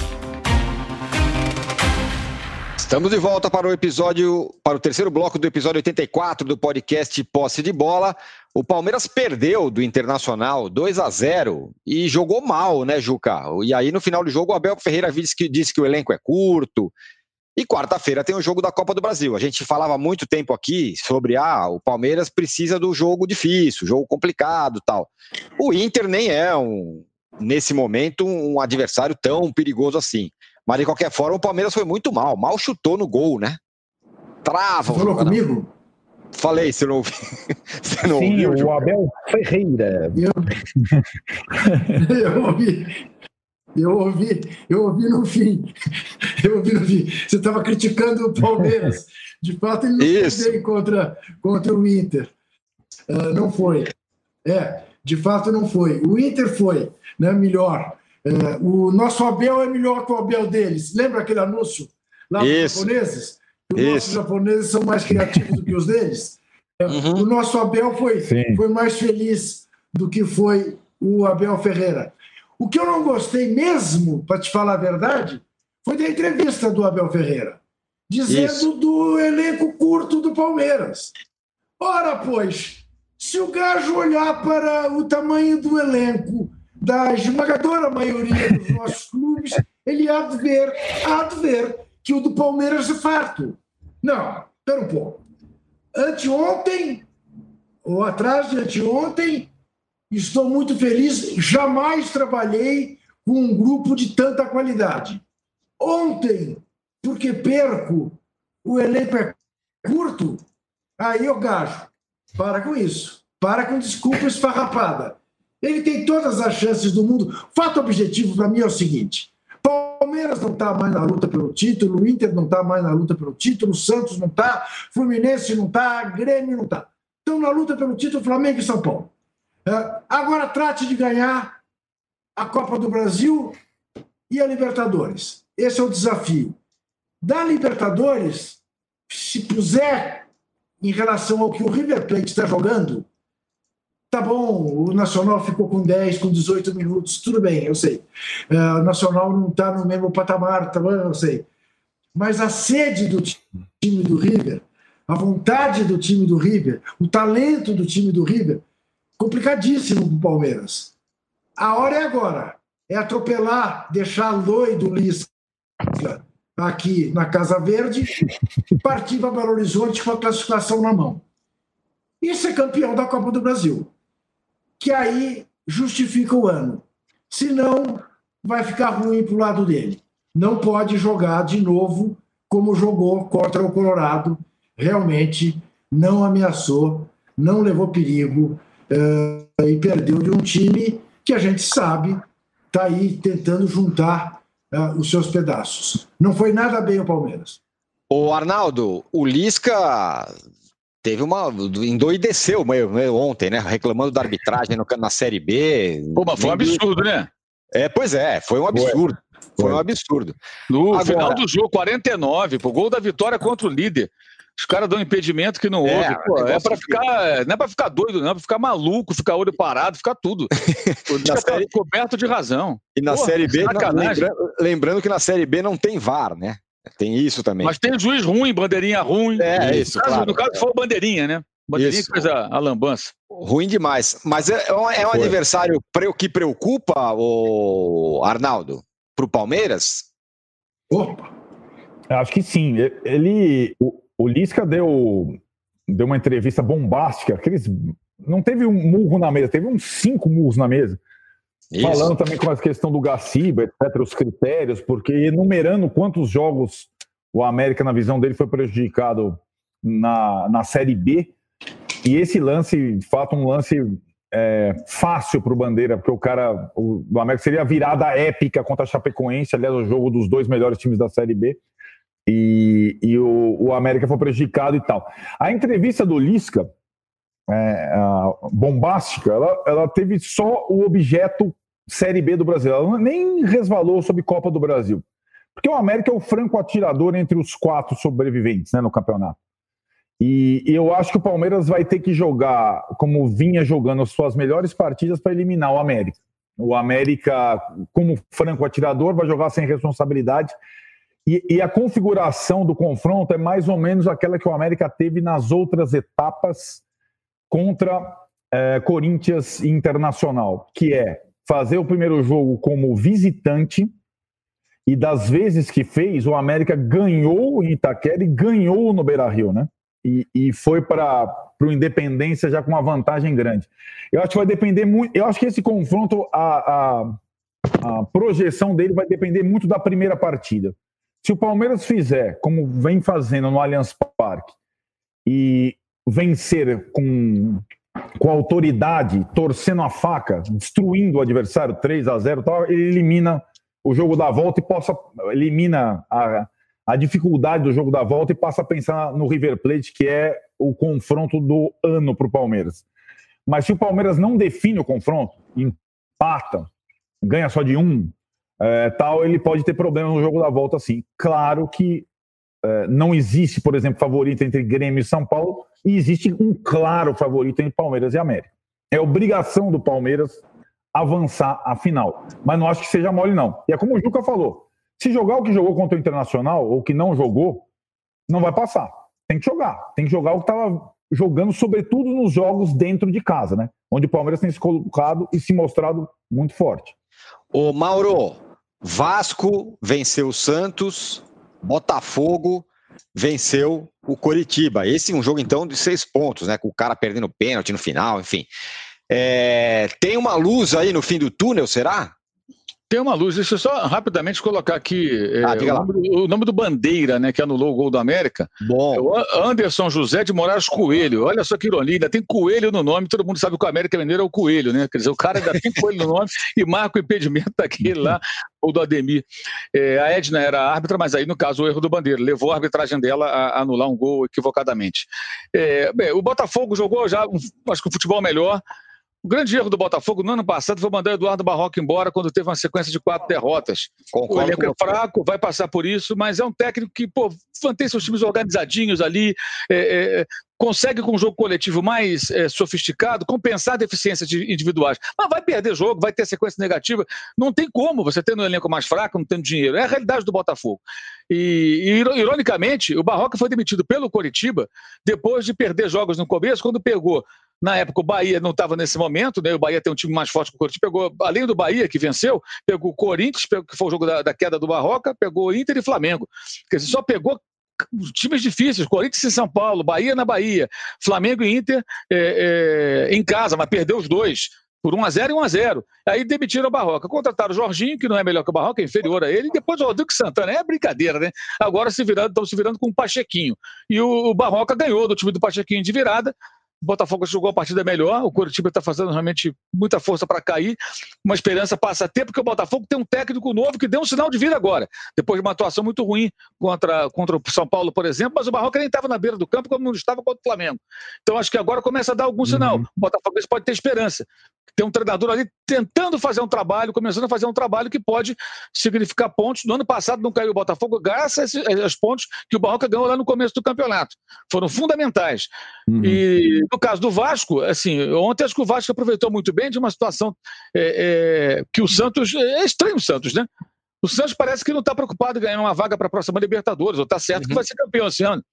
Estamos de volta para o episódio, para o terceiro bloco do episódio 84 do podcast Posse de Bola. O Palmeiras perdeu do Internacional 2 a 0 e jogou mal, né, Juca? E aí no final do jogo o Abel Ferreira disse que, disse que o elenco é curto. E quarta-feira tem o jogo da Copa do Brasil. A gente falava muito tempo aqui sobre ah, o Palmeiras precisa do jogo difícil, jogo complicado, tal. O Inter nem é um nesse momento um adversário tão perigoso assim. Mas de qualquer forma, o Palmeiras foi muito mal. Mal chutou no gol, né? Trava. Você falou comigo? Falei, você não ouviu. Você não Sim, ouviu, o Abel Ferreira. Eu... eu ouvi. Eu ouvi, eu ouvi no fim. Eu ouvi no fim. Você estava criticando o Palmeiras. De fato, ele não foi bem contra, contra o Inter. Uh, não foi. É, de fato não foi. O Inter foi né, melhor. É, o nosso Abel é melhor que o Abel deles. Lembra aquele anúncio lá dos japoneses? Os nossos japoneses são mais criativos do que os deles. É, uhum. O nosso Abel foi, foi mais feliz do que foi o Abel Ferreira. O que eu não gostei mesmo, para te falar a verdade, foi da entrevista do Abel Ferreira, dizendo Isso. do elenco curto do Palmeiras. Ora, pois, se o gajo olhar para o tamanho do elenco da esmagadora maioria dos nossos clubes, ele há de ver, há de ver que o do Palmeiras é farto. Não, espera um pouco. Anteontem, ou atrás de anteontem, estou muito feliz, jamais trabalhei com um grupo de tanta qualidade. Ontem, porque perco, o elenco é curto, aí eu gajo. Para com isso. Para com desculpa esfarrapada. Ele tem todas as chances do mundo. Fato objetivo para mim é o seguinte: Palmeiras não está mais na luta pelo título, Inter não está mais na luta pelo título, Santos não está, Fluminense não está, Grêmio não está. Estão na luta pelo título Flamengo e São Paulo. É, agora trate de ganhar a Copa do Brasil e a Libertadores. Esse é o desafio. Da Libertadores, se puser em relação ao que o River Plate está jogando, Tá bom, o Nacional ficou com 10, com 18 minutos, tudo bem, eu sei. Uh, o Nacional não está no mesmo patamar, tá bom, eu sei. Mas a sede do time do River, a vontade do time do River, o talento do time do River, complicadíssimo para o Palmeiras. A hora é agora. é atropelar, deixar doido o Lisca aqui na Casa Verde e partir para Belo Horizonte com a classificação na mão. E ser campeão da Copa do Brasil. Que aí justifica o ano. Senão, vai ficar ruim para o lado dele. Não pode jogar de novo como jogou contra o Colorado. Realmente não ameaçou, não levou perigo uh, e perdeu de um time que a gente sabe está aí tentando juntar uh, os seus pedaços. Não foi nada bem o Palmeiras. O Arnaldo, o Lisca teve uma. endoideceu meio, meio ontem, né? Reclamando da arbitragem no, na Série B. Pô, mas foi um absurdo, né? É, pois é, foi um absurdo. Foi, foi um absurdo. No Agora, final do jogo, 49, o gol da vitória contra o líder. Os caras dão impedimento que não é, houve. Pô, é para ficar, não é para ficar doido, não, é para ficar maluco, ficar olho parado, ficar tudo. na série... coberto de razão. E na Porra, Série B, lembrando, lembrando que na Série B não tem VAR, né? Tem isso também. Mas tem juiz ruim, bandeirinha ruim. É, isso. No caso, claro, no caso foi bandeirinha, né? Bandeirinha isso. que fez a, a lambança. Ruim demais. Mas é, é um, é um aniversário que preocupa, o Arnaldo, para o Palmeiras? Opa! Acho que sim. Ele, o, o Lisca deu, deu uma entrevista bombástica. Aqueles, não teve um murro na mesa, teve uns cinco murros na mesa. Isso. Falando também com a questão do Gaciba, etc., os critérios, porque enumerando quantos jogos o América, na visão dele, foi prejudicado na, na Série B. E esse lance, de fato, um lance é, fácil para o Bandeira, porque o cara, o, o América seria a virada épica contra a Chapecoense, aliás, o jogo dos dois melhores times da Série B. E, e o, o América foi prejudicado e tal. A entrevista do Lisca, é, bombástica, ela, ela teve só o objeto Série B do Brasil. Ela nem resvalou sobre Copa do Brasil. Porque o América é o franco atirador entre os quatro sobreviventes né, no campeonato. E, eu acho que o Palmeiras vai ter que jogar como vinha jogando as suas melhores partidas para eliminar o América. O América, como franco atirador, vai jogar sem responsabilidade. E, e, a configuração do confronto é mais ou menos aquela que o América teve nas outras etapas contra é, Corinthians Internacional, que é fazer o primeiro jogo como visitante, e das vezes que fez, o América ganhou em Itaquera e ganhou no Beira Rio, né? E, e foi para o Independência já com uma vantagem grande. Eu acho que vai depender muito. Eu acho que esse confronto, a, a, a projeção dele vai depender muito da primeira partida. Se o Palmeiras fizer como vem fazendo no Allianz Parque e vencer com com autoridade, torcendo a faca, destruindo o adversário 3 a 0 tal, ele elimina o jogo da volta e possa elimina a, a dificuldade do jogo da volta e passa a pensar no River Plate, que é o confronto do ano para o Palmeiras. Mas se o Palmeiras não define o confronto, empata, ganha só de um, é, tal, ele pode ter problemas no jogo da volta, sim. Claro que é, não existe, por exemplo, favorito entre Grêmio e São Paulo, e existe um claro favorito entre Palmeiras e América. É obrigação do Palmeiras avançar a final. Mas não acho que seja mole, não. E é como o Juca falou: se jogar o que jogou contra o Internacional, ou que não jogou, não vai passar. Tem que jogar. Tem que jogar o que estava jogando, sobretudo nos jogos dentro de casa, né? Onde o Palmeiras tem se colocado e se mostrado muito forte. Ô, Mauro, Vasco venceu o Santos, Botafogo venceu o Coritiba. Esse é um jogo, então, de seis pontos, né? Com o cara perdendo pênalti no final, enfim. É... Tem uma luz aí no fim do túnel, será? Tem uma luz, deixa eu só rapidamente colocar aqui é, ah, o, nome do, o, nome do, Bandeira, né, que anulou o gol do América. Bom. É Anderson José de Moraes Coelho. Olha só que ironia, ainda tem coelho no nome, todo mundo sabe que o América Mineiro é o coelho, né? Quer dizer, o cara ainda tem coelho no nome e marca o impedimento daquele lá, ou do Ademir. É, a Edna era a árbitra, mas aí, no caso, o erro do Bandeira. Levou a arbitragem dela a anular um gol equivocadamente. É, bem, o Botafogo jogou já, acho que o futebol melhor. O grande erro do Botafogo no ano passado foi mandar o Eduardo Barroca embora quando teve uma sequência de quatro derrotas. Concordo o elenco é fraco, vai passar por isso, mas é um técnico que pô, mantém seus times organizadinhos ali, é, é, consegue com um jogo coletivo mais é, sofisticado compensar deficiências individuais. Mas vai perder jogo, vai ter sequência negativa. Não tem como você tendo um elenco mais fraco, não tendo dinheiro. É a realidade do Botafogo. E, e ironicamente, o Barroca foi demitido pelo Coritiba depois de perder jogos no começo, quando pegou Na época, o Bahia não estava nesse momento, né? O Bahia tem um time mais forte que o Corinthians. Pegou, além do Bahia, que venceu, pegou o Corinthians, pegou, que foi o jogo da, da queda do Barroca, pegou Inter e Flamengo. Quer dizer, só pegou times difíceis, Corinthians e São Paulo, Bahia na Bahia, Flamengo e Inter é, é, em casa, mas perdeu os dois por 1x0 e 1x0. Aí demitiram o Barroca. Contrataram o Jorginho, que não é melhor que o Barroca, é inferior a ele, e depois o Rodrigo Santana. É brincadeira, né? Agora se virando, estão se virando com o Pachequinho. E o, o Barroca ganhou do time do Pachequinho de virada, o Botafogo jogou a partida melhor, o Curitiba está fazendo realmente muita força para cair. Uma esperança passa a ter, porque o Botafogo tem um técnico novo que deu um sinal de vida agora, depois de uma atuação muito ruim contra, contra o São Paulo, por exemplo, mas o Barroca nem estava na beira do campo como não estava contra o Flamengo. Então acho que agora começa a dar algum sinal. Uhum. O Botafogo pode ter esperança. Tem um treinador ali tentando fazer um trabalho, começando a fazer um trabalho que pode significar pontos. No ano passado não caiu o Botafogo, graças aos pontos que o Barroca ganhou lá no começo do campeonato. Foram fundamentais. Uhum. E no caso do Vasco, assim, ontem acho que o Vasco aproveitou muito bem de uma situação é, é, que o Santos. É estranho o Santos, né? O Santos parece que não está preocupado em ganhar uma vaga para a próxima Libertadores, ou está certo uhum. que vai ser campeão esse ano.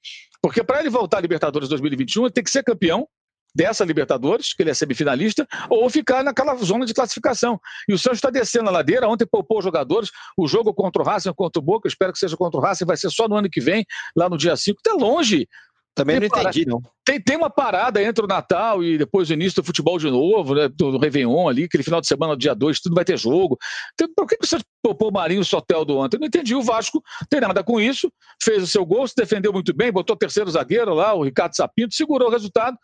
Porque para ele voltar à Libertadores 2021, ele tem que ser campeão dessa Libertadores, que ele é semifinalista, ou ficar naquela zona de classificação. E o Santos está descendo a ladeira, ontem poupou os jogadores, o jogo contra o Racing, contra o Boca, espero que seja contra o Racing, vai ser só no ano que vem, lá no dia 5, está longe também não entendi, não. Tem, tem uma parada entre o Natal e depois o início do futebol de novo, né, do, do Réveillon ali, aquele final de semana, dia 2, tudo vai ter jogo. Então, por que você poupou o Marinho Sotel do ontem? Eu não entendi. O Vasco tem nada com isso, fez o seu gol, se defendeu muito bem, botou terceiro zagueiro lá, o Ricardo Sapinto, segurou o resultado,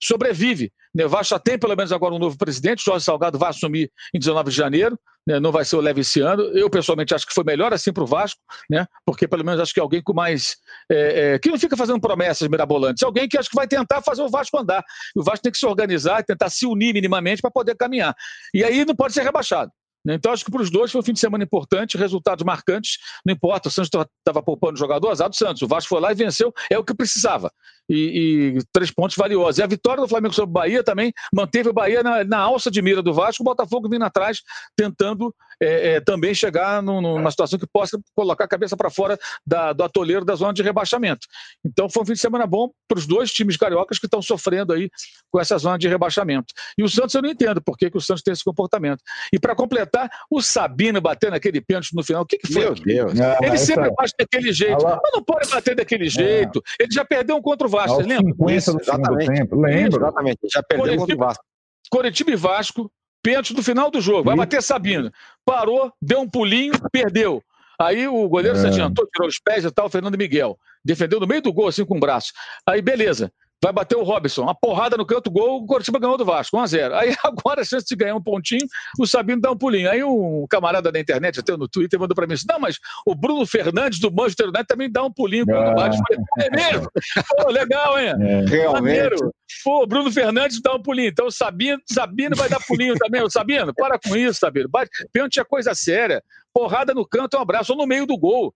sobrevive. O Vasco já tem pelo menos agora um novo presidente, Jorge Salgado vai assumir em 19 de janeiro, né? não vai ser o leve esse ano. Eu, pessoalmente, acho que foi melhor assim para o Vasco, né? porque pelo menos acho que é alguém com mais. É, é, que não fica fazendo promessas mirabolantes, alguém que acho que vai tentar fazer o Vasco andar. E o Vasco tem que se organizar tentar se unir minimamente para poder caminhar. E aí não pode ser rebaixado. Né? Então, acho que para os dois foi um fim de semana importante, resultados marcantes, não importa, o Santos estava poupando jogador, azar do Santos, o Vasco foi lá e venceu, é o que precisava, e, e três pontos valiosos. E a vitória do Flamengo sobre o Bahia também manteve o Bahia na, na alça de mira do Vasco, o Botafogo vindo atrás, tentando é, é, também chegar no, no, numa situação que possa colocar a cabeça para fora da, do atoleiro da zona de rebaixamento. Então foi um fim de semana bom para os dois times cariocas que estão sofrendo aí com essa zona de rebaixamento. E o Santos eu não entendo por que, que o Santos tem esse comportamento. E para completar, o Sabino batendo aquele pênalti no final, o que, que foi? Meu Deus. Não, ele sempre é... bate daquele jeito. Mas não pode bater daquele é. jeito. Ele já perdeu um contra o Vasco, lembra? Isso, exatamente. Tempo. Lembro. Exatamente. Já perdeu Coritiba, contra o Vasco. Coritiba e Vasco, pênalti no final do jogo. Vai bater Sabino. Parou, deu um pulinho, perdeu. Aí o goleiro é. se adiantou, tirou os pés e tal, o Fernando Miguel. Defendeu no meio do gol, assim, com o braço. Aí, beleza vai bater o Robson. Uma porrada no canto gol, o Coritiba ganhou do Vasco, 1x0. Aí agora a chance de ganhar um pontinho, o Sabino dá um pulinho. Aí um camarada da internet, até no Twitter, mandou para mim assim: não, mas o Bruno Fernandes do Manchester United também dá um pulinho quando ah. bate. é mesmo? Pô, legal, hein? É. Realmente. Pô, o Bruno Fernandes dá um pulinho. Então o Sabino, Sabino vai dar pulinho também. O Sabino, para com isso, Sabino. Bate, pênalti é coisa séria. Porrada no canto, um abraço, ou no meio do gol.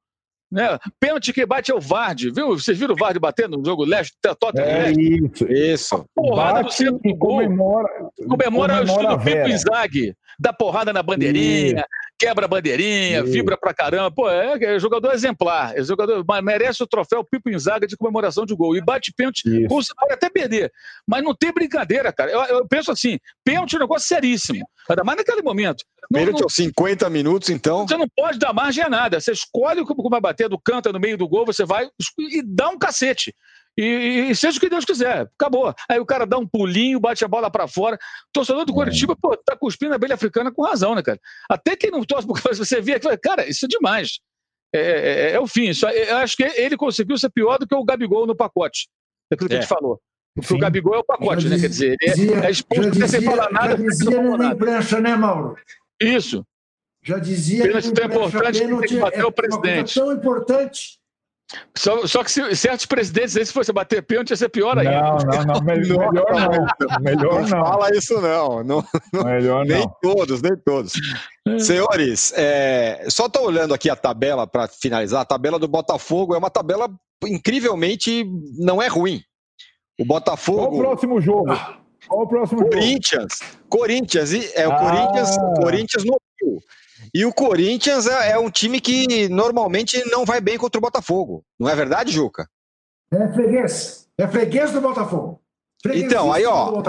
Né? Pênalti que bate é o Vardy, viu? Vocês viram o Vardy batendo no jogo leste, Tottenham é Isso, isso. Porrada bate no centro do gol. Comemora, comemora, comemora o estilo Pipo Inzaghi. Dá porrada na bandeirinha, isso. Quebra a bandeirinha, isso. vibra pra caramba. Pô, é, é jogador exemplar. É jogador, merece o troféu Pipo Inzaghi de comemoração de gol. E bate pênalti, você pode até perder. Mas não tem brincadeira, cara. Eu, eu penso assim, pênalti é um negócio seríssimo. Ainda mais naquele momento. Pênalti aos 50 minutos, então. Você não pode dar margem a nada. Você escolhe como vai bater do canto, no meio do gol, você vai e dá um cacete. E, e, seja o que Deus quiser, acabou. Aí o cara dá um pulinho, bate a bola para fora. Torcedor do é. Curitiba, pô, tá cuspindo a abelha africana com razão, né, cara? Até quem não torce, porque você vê aquilo, cara, isso é demais. É, é, é, é o fim. Isso, eu acho que ele conseguiu ser pior do que o Gabigol no pacote. Daquilo que a gente é. falou. Porque Sim. o Gabigol é o pacote, já né? Quer dizer, ele é, é expulso sem falar nada. Já dizia na imprensa, né, Mauro? Isso. Já dizia pênalti tão importante que tem que bater é o presidente. tão importante. Só, só que se certos presidentes, se fosse bater pênalti, ia ser pior ainda. Não, não, não. Melhor, não. Melhor não. não. Fala isso não. não, não melhor nem não. todos, nem todos. É. Senhores, é, só estou olhando aqui a tabela para finalizar. A tabela do Botafogo é uma tabela incrivelmente não é ruim. O Botafogo. Qual o próximo jogo? Qual o próximo Corinthians. Jogo? Corinthians. É o ah. Corinthians, Corinthians no Rio. E o Corinthians é, é, um time que normalmente não vai bem contra o Botafogo. Não é verdade, Juca? É freguês. É freguês do Botafogo. Então, aí, ó.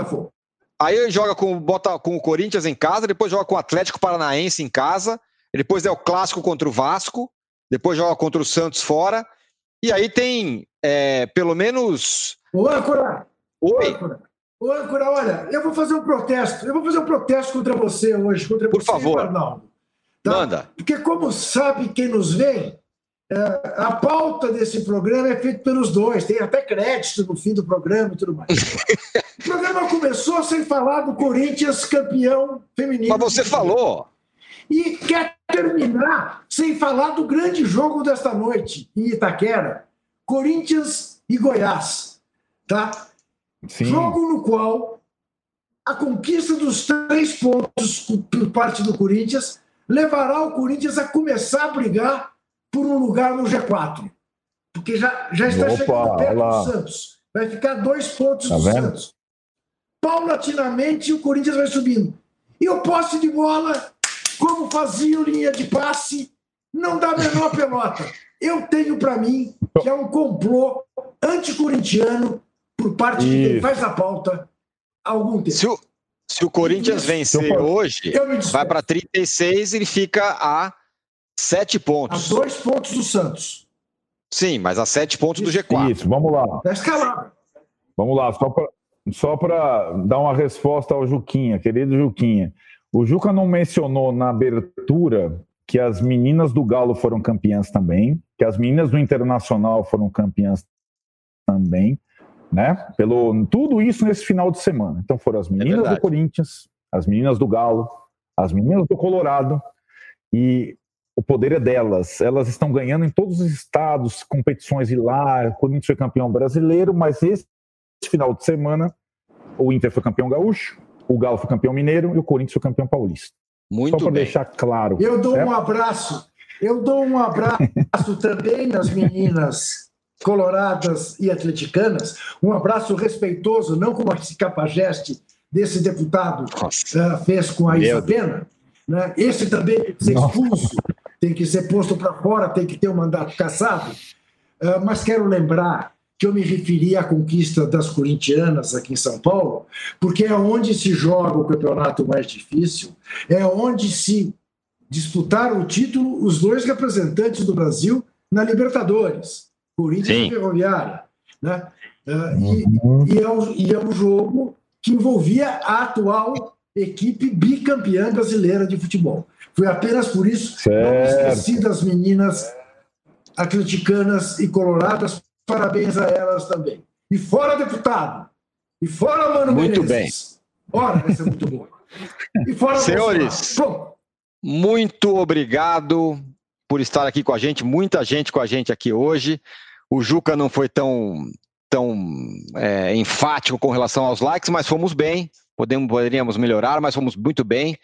Aí joga com, bota, com o Corinthians em casa, depois joga com o Atlético Paranaense em casa, depois é o clássico contra o Vasco, depois joga contra o Santos fora, e aí tem é, pelo menos. Ô, âncora! Oi. Âncora. Ô, âncora, olha, eu vou fazer um protesto. Eu vou fazer um protesto contra você hoje, contra Por você, favor. Arnaldo. Tá? Manda. Porque, como sabe quem nos vê, é, a pauta desse programa é feita pelos dois, tem até crédito no fim do programa e tudo mais. o programa começou sem falar do Corinthians campeão feminino. Mas você falou. E quer terminar sem falar do grande jogo desta noite em Itaquera, Corinthians e Goiás. Tá? Sim. Jogo no qual a conquista dos três pontos por parte do Corinthians levará o Corinthians a começar a brigar por um lugar no G4. Porque já, já está Opa, chegando perto olá. do Santos. Vai ficar dois pontos Tá do vendo? Santos. Paulatinamente o Corinthians vai subindo. E o posse de bola, como fazia o linha de passe, não dá a menor pelota. Eu tenho para mim que é um complô anticorintiano por parte de quem Isso. faz a pauta há algum tempo. Se o, se o Corinthians Isso. vencer Eu- hoje, vai para 36 e ele fica a 7 A pontos. dois pontos do Santos. Sim, mas a 7 pontos do G4. Isso, vamos lá. Escalado. Vamos lá, só para só para dar uma resposta ao Juquinha, querido Juquinha. O Juca não mencionou na abertura que as meninas do Galo foram campeãs também, que as meninas do Internacional foram campeãs também, né? Pelo tudo isso nesse final de semana. Então foram as meninas verdade. do Corinthians, as meninas do Galo, as meninas do Colorado e o poder é delas. Elas estão ganhando em todos os estados, competições e lá. O Corinthians foi campeão brasileiro, mas esse final de semana o Inter foi campeão gaúcho, o Galo foi campeão mineiro e o Corinthians foi campeão paulista. Só Muito para bem. deixar claro. Eu dou certo? um abraço. Eu dou um abraço também nas meninas coloradas e atleticanas. Um abraço respeitoso, não como esse capajeste desse deputado ah, fez com a Isa Pena. Né? Esse também tem que ser expulso, tem que ser posto para fora, tem que ter um mandato cassado. Ah, mas quero lembrar que eu me referi à conquista das corintianas aqui em São Paulo, porque é onde se joga o campeonato mais difícil, é onde se disputaram o título os dois representantes do Brasil na Libertadores, Corinthians Sim. e Ferroviária. Né? Ah, e, Uhum. e é, um, e é um jogo que envolvia a atual equipe bicampeã brasileira de futebol. Foi apenas por isso não Certo. esqueci das meninas atleticanas e coloradas. Parabéns a elas também. E fora deputado. E fora Mano Muito Menezes. Ora, vai ser muito bom. E fora Senhores. Muito obrigado por estar aqui com a gente, muita gente com a gente aqui hoje. O Juca não foi tão, tão é, enfático com relação aos likes, mas fomos bem. Podemos, poderíamos melhorar, mas fomos muito bem.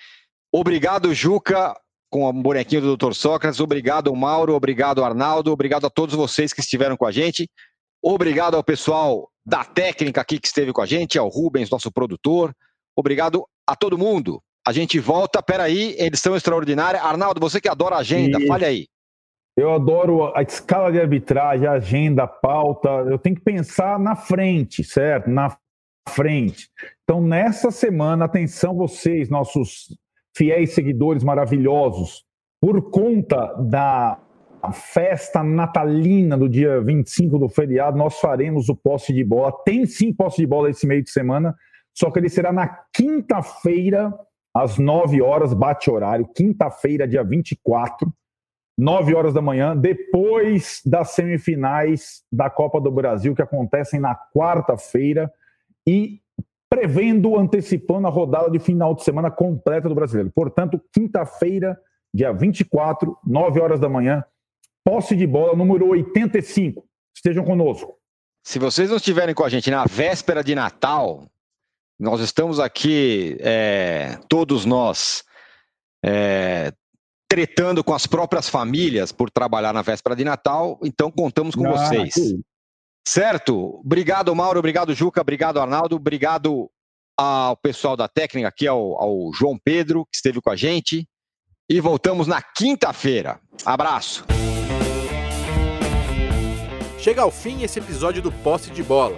Obrigado, Juca, com o bonequinho do Dr. Sócrates. Obrigado, Mauro. Obrigado, Arnaldo. Obrigado a todos vocês que estiveram com a gente. Obrigado ao pessoal da técnica aqui que esteve com a gente, ao Rubens, nosso produtor. Obrigado a todo mundo. A gente volta, peraí, edição extraordinária. Arnaldo, você que adora agenda, Isso. fale aí. Eu adoro a escala de arbitragem, a agenda, a pauta. Eu tenho que pensar na frente, certo? Na frente. Então, nessa semana, atenção vocês, nossos fiéis seguidores maravilhosos, por conta da festa natalina do dia 25 do feriado, nós faremos o posse de bola. Tem sim posse de bola esse meio de semana, só que ele será na quinta-feira, às 9 horas, bate horário, quinta-feira, dia 24. 9 horas da manhã, depois das semifinais da Copa do Brasil, que acontecem na quarta-feira, e prevendo, antecipando a rodada de final de semana completa do brasileiro. Portanto, quinta-feira, dia 24, 9 horas da manhã, posse de bola número 85. Estejam conosco. Se vocês não estiverem com a gente na véspera de Natal, nós estamos aqui, é, todos nós, é, tretando com as próprias famílias por trabalhar na véspera de Natal, então contamos com Ah, vocês. que- Certo? Obrigado, Mauro. Obrigado, Juca. Obrigado, Arnaldo. Obrigado ao pessoal da técnica aqui, ao, ao João Pedro, que esteve com a gente. E voltamos na quinta-feira. Abraço. Chega ao fim esse episódio do Posse de Bola.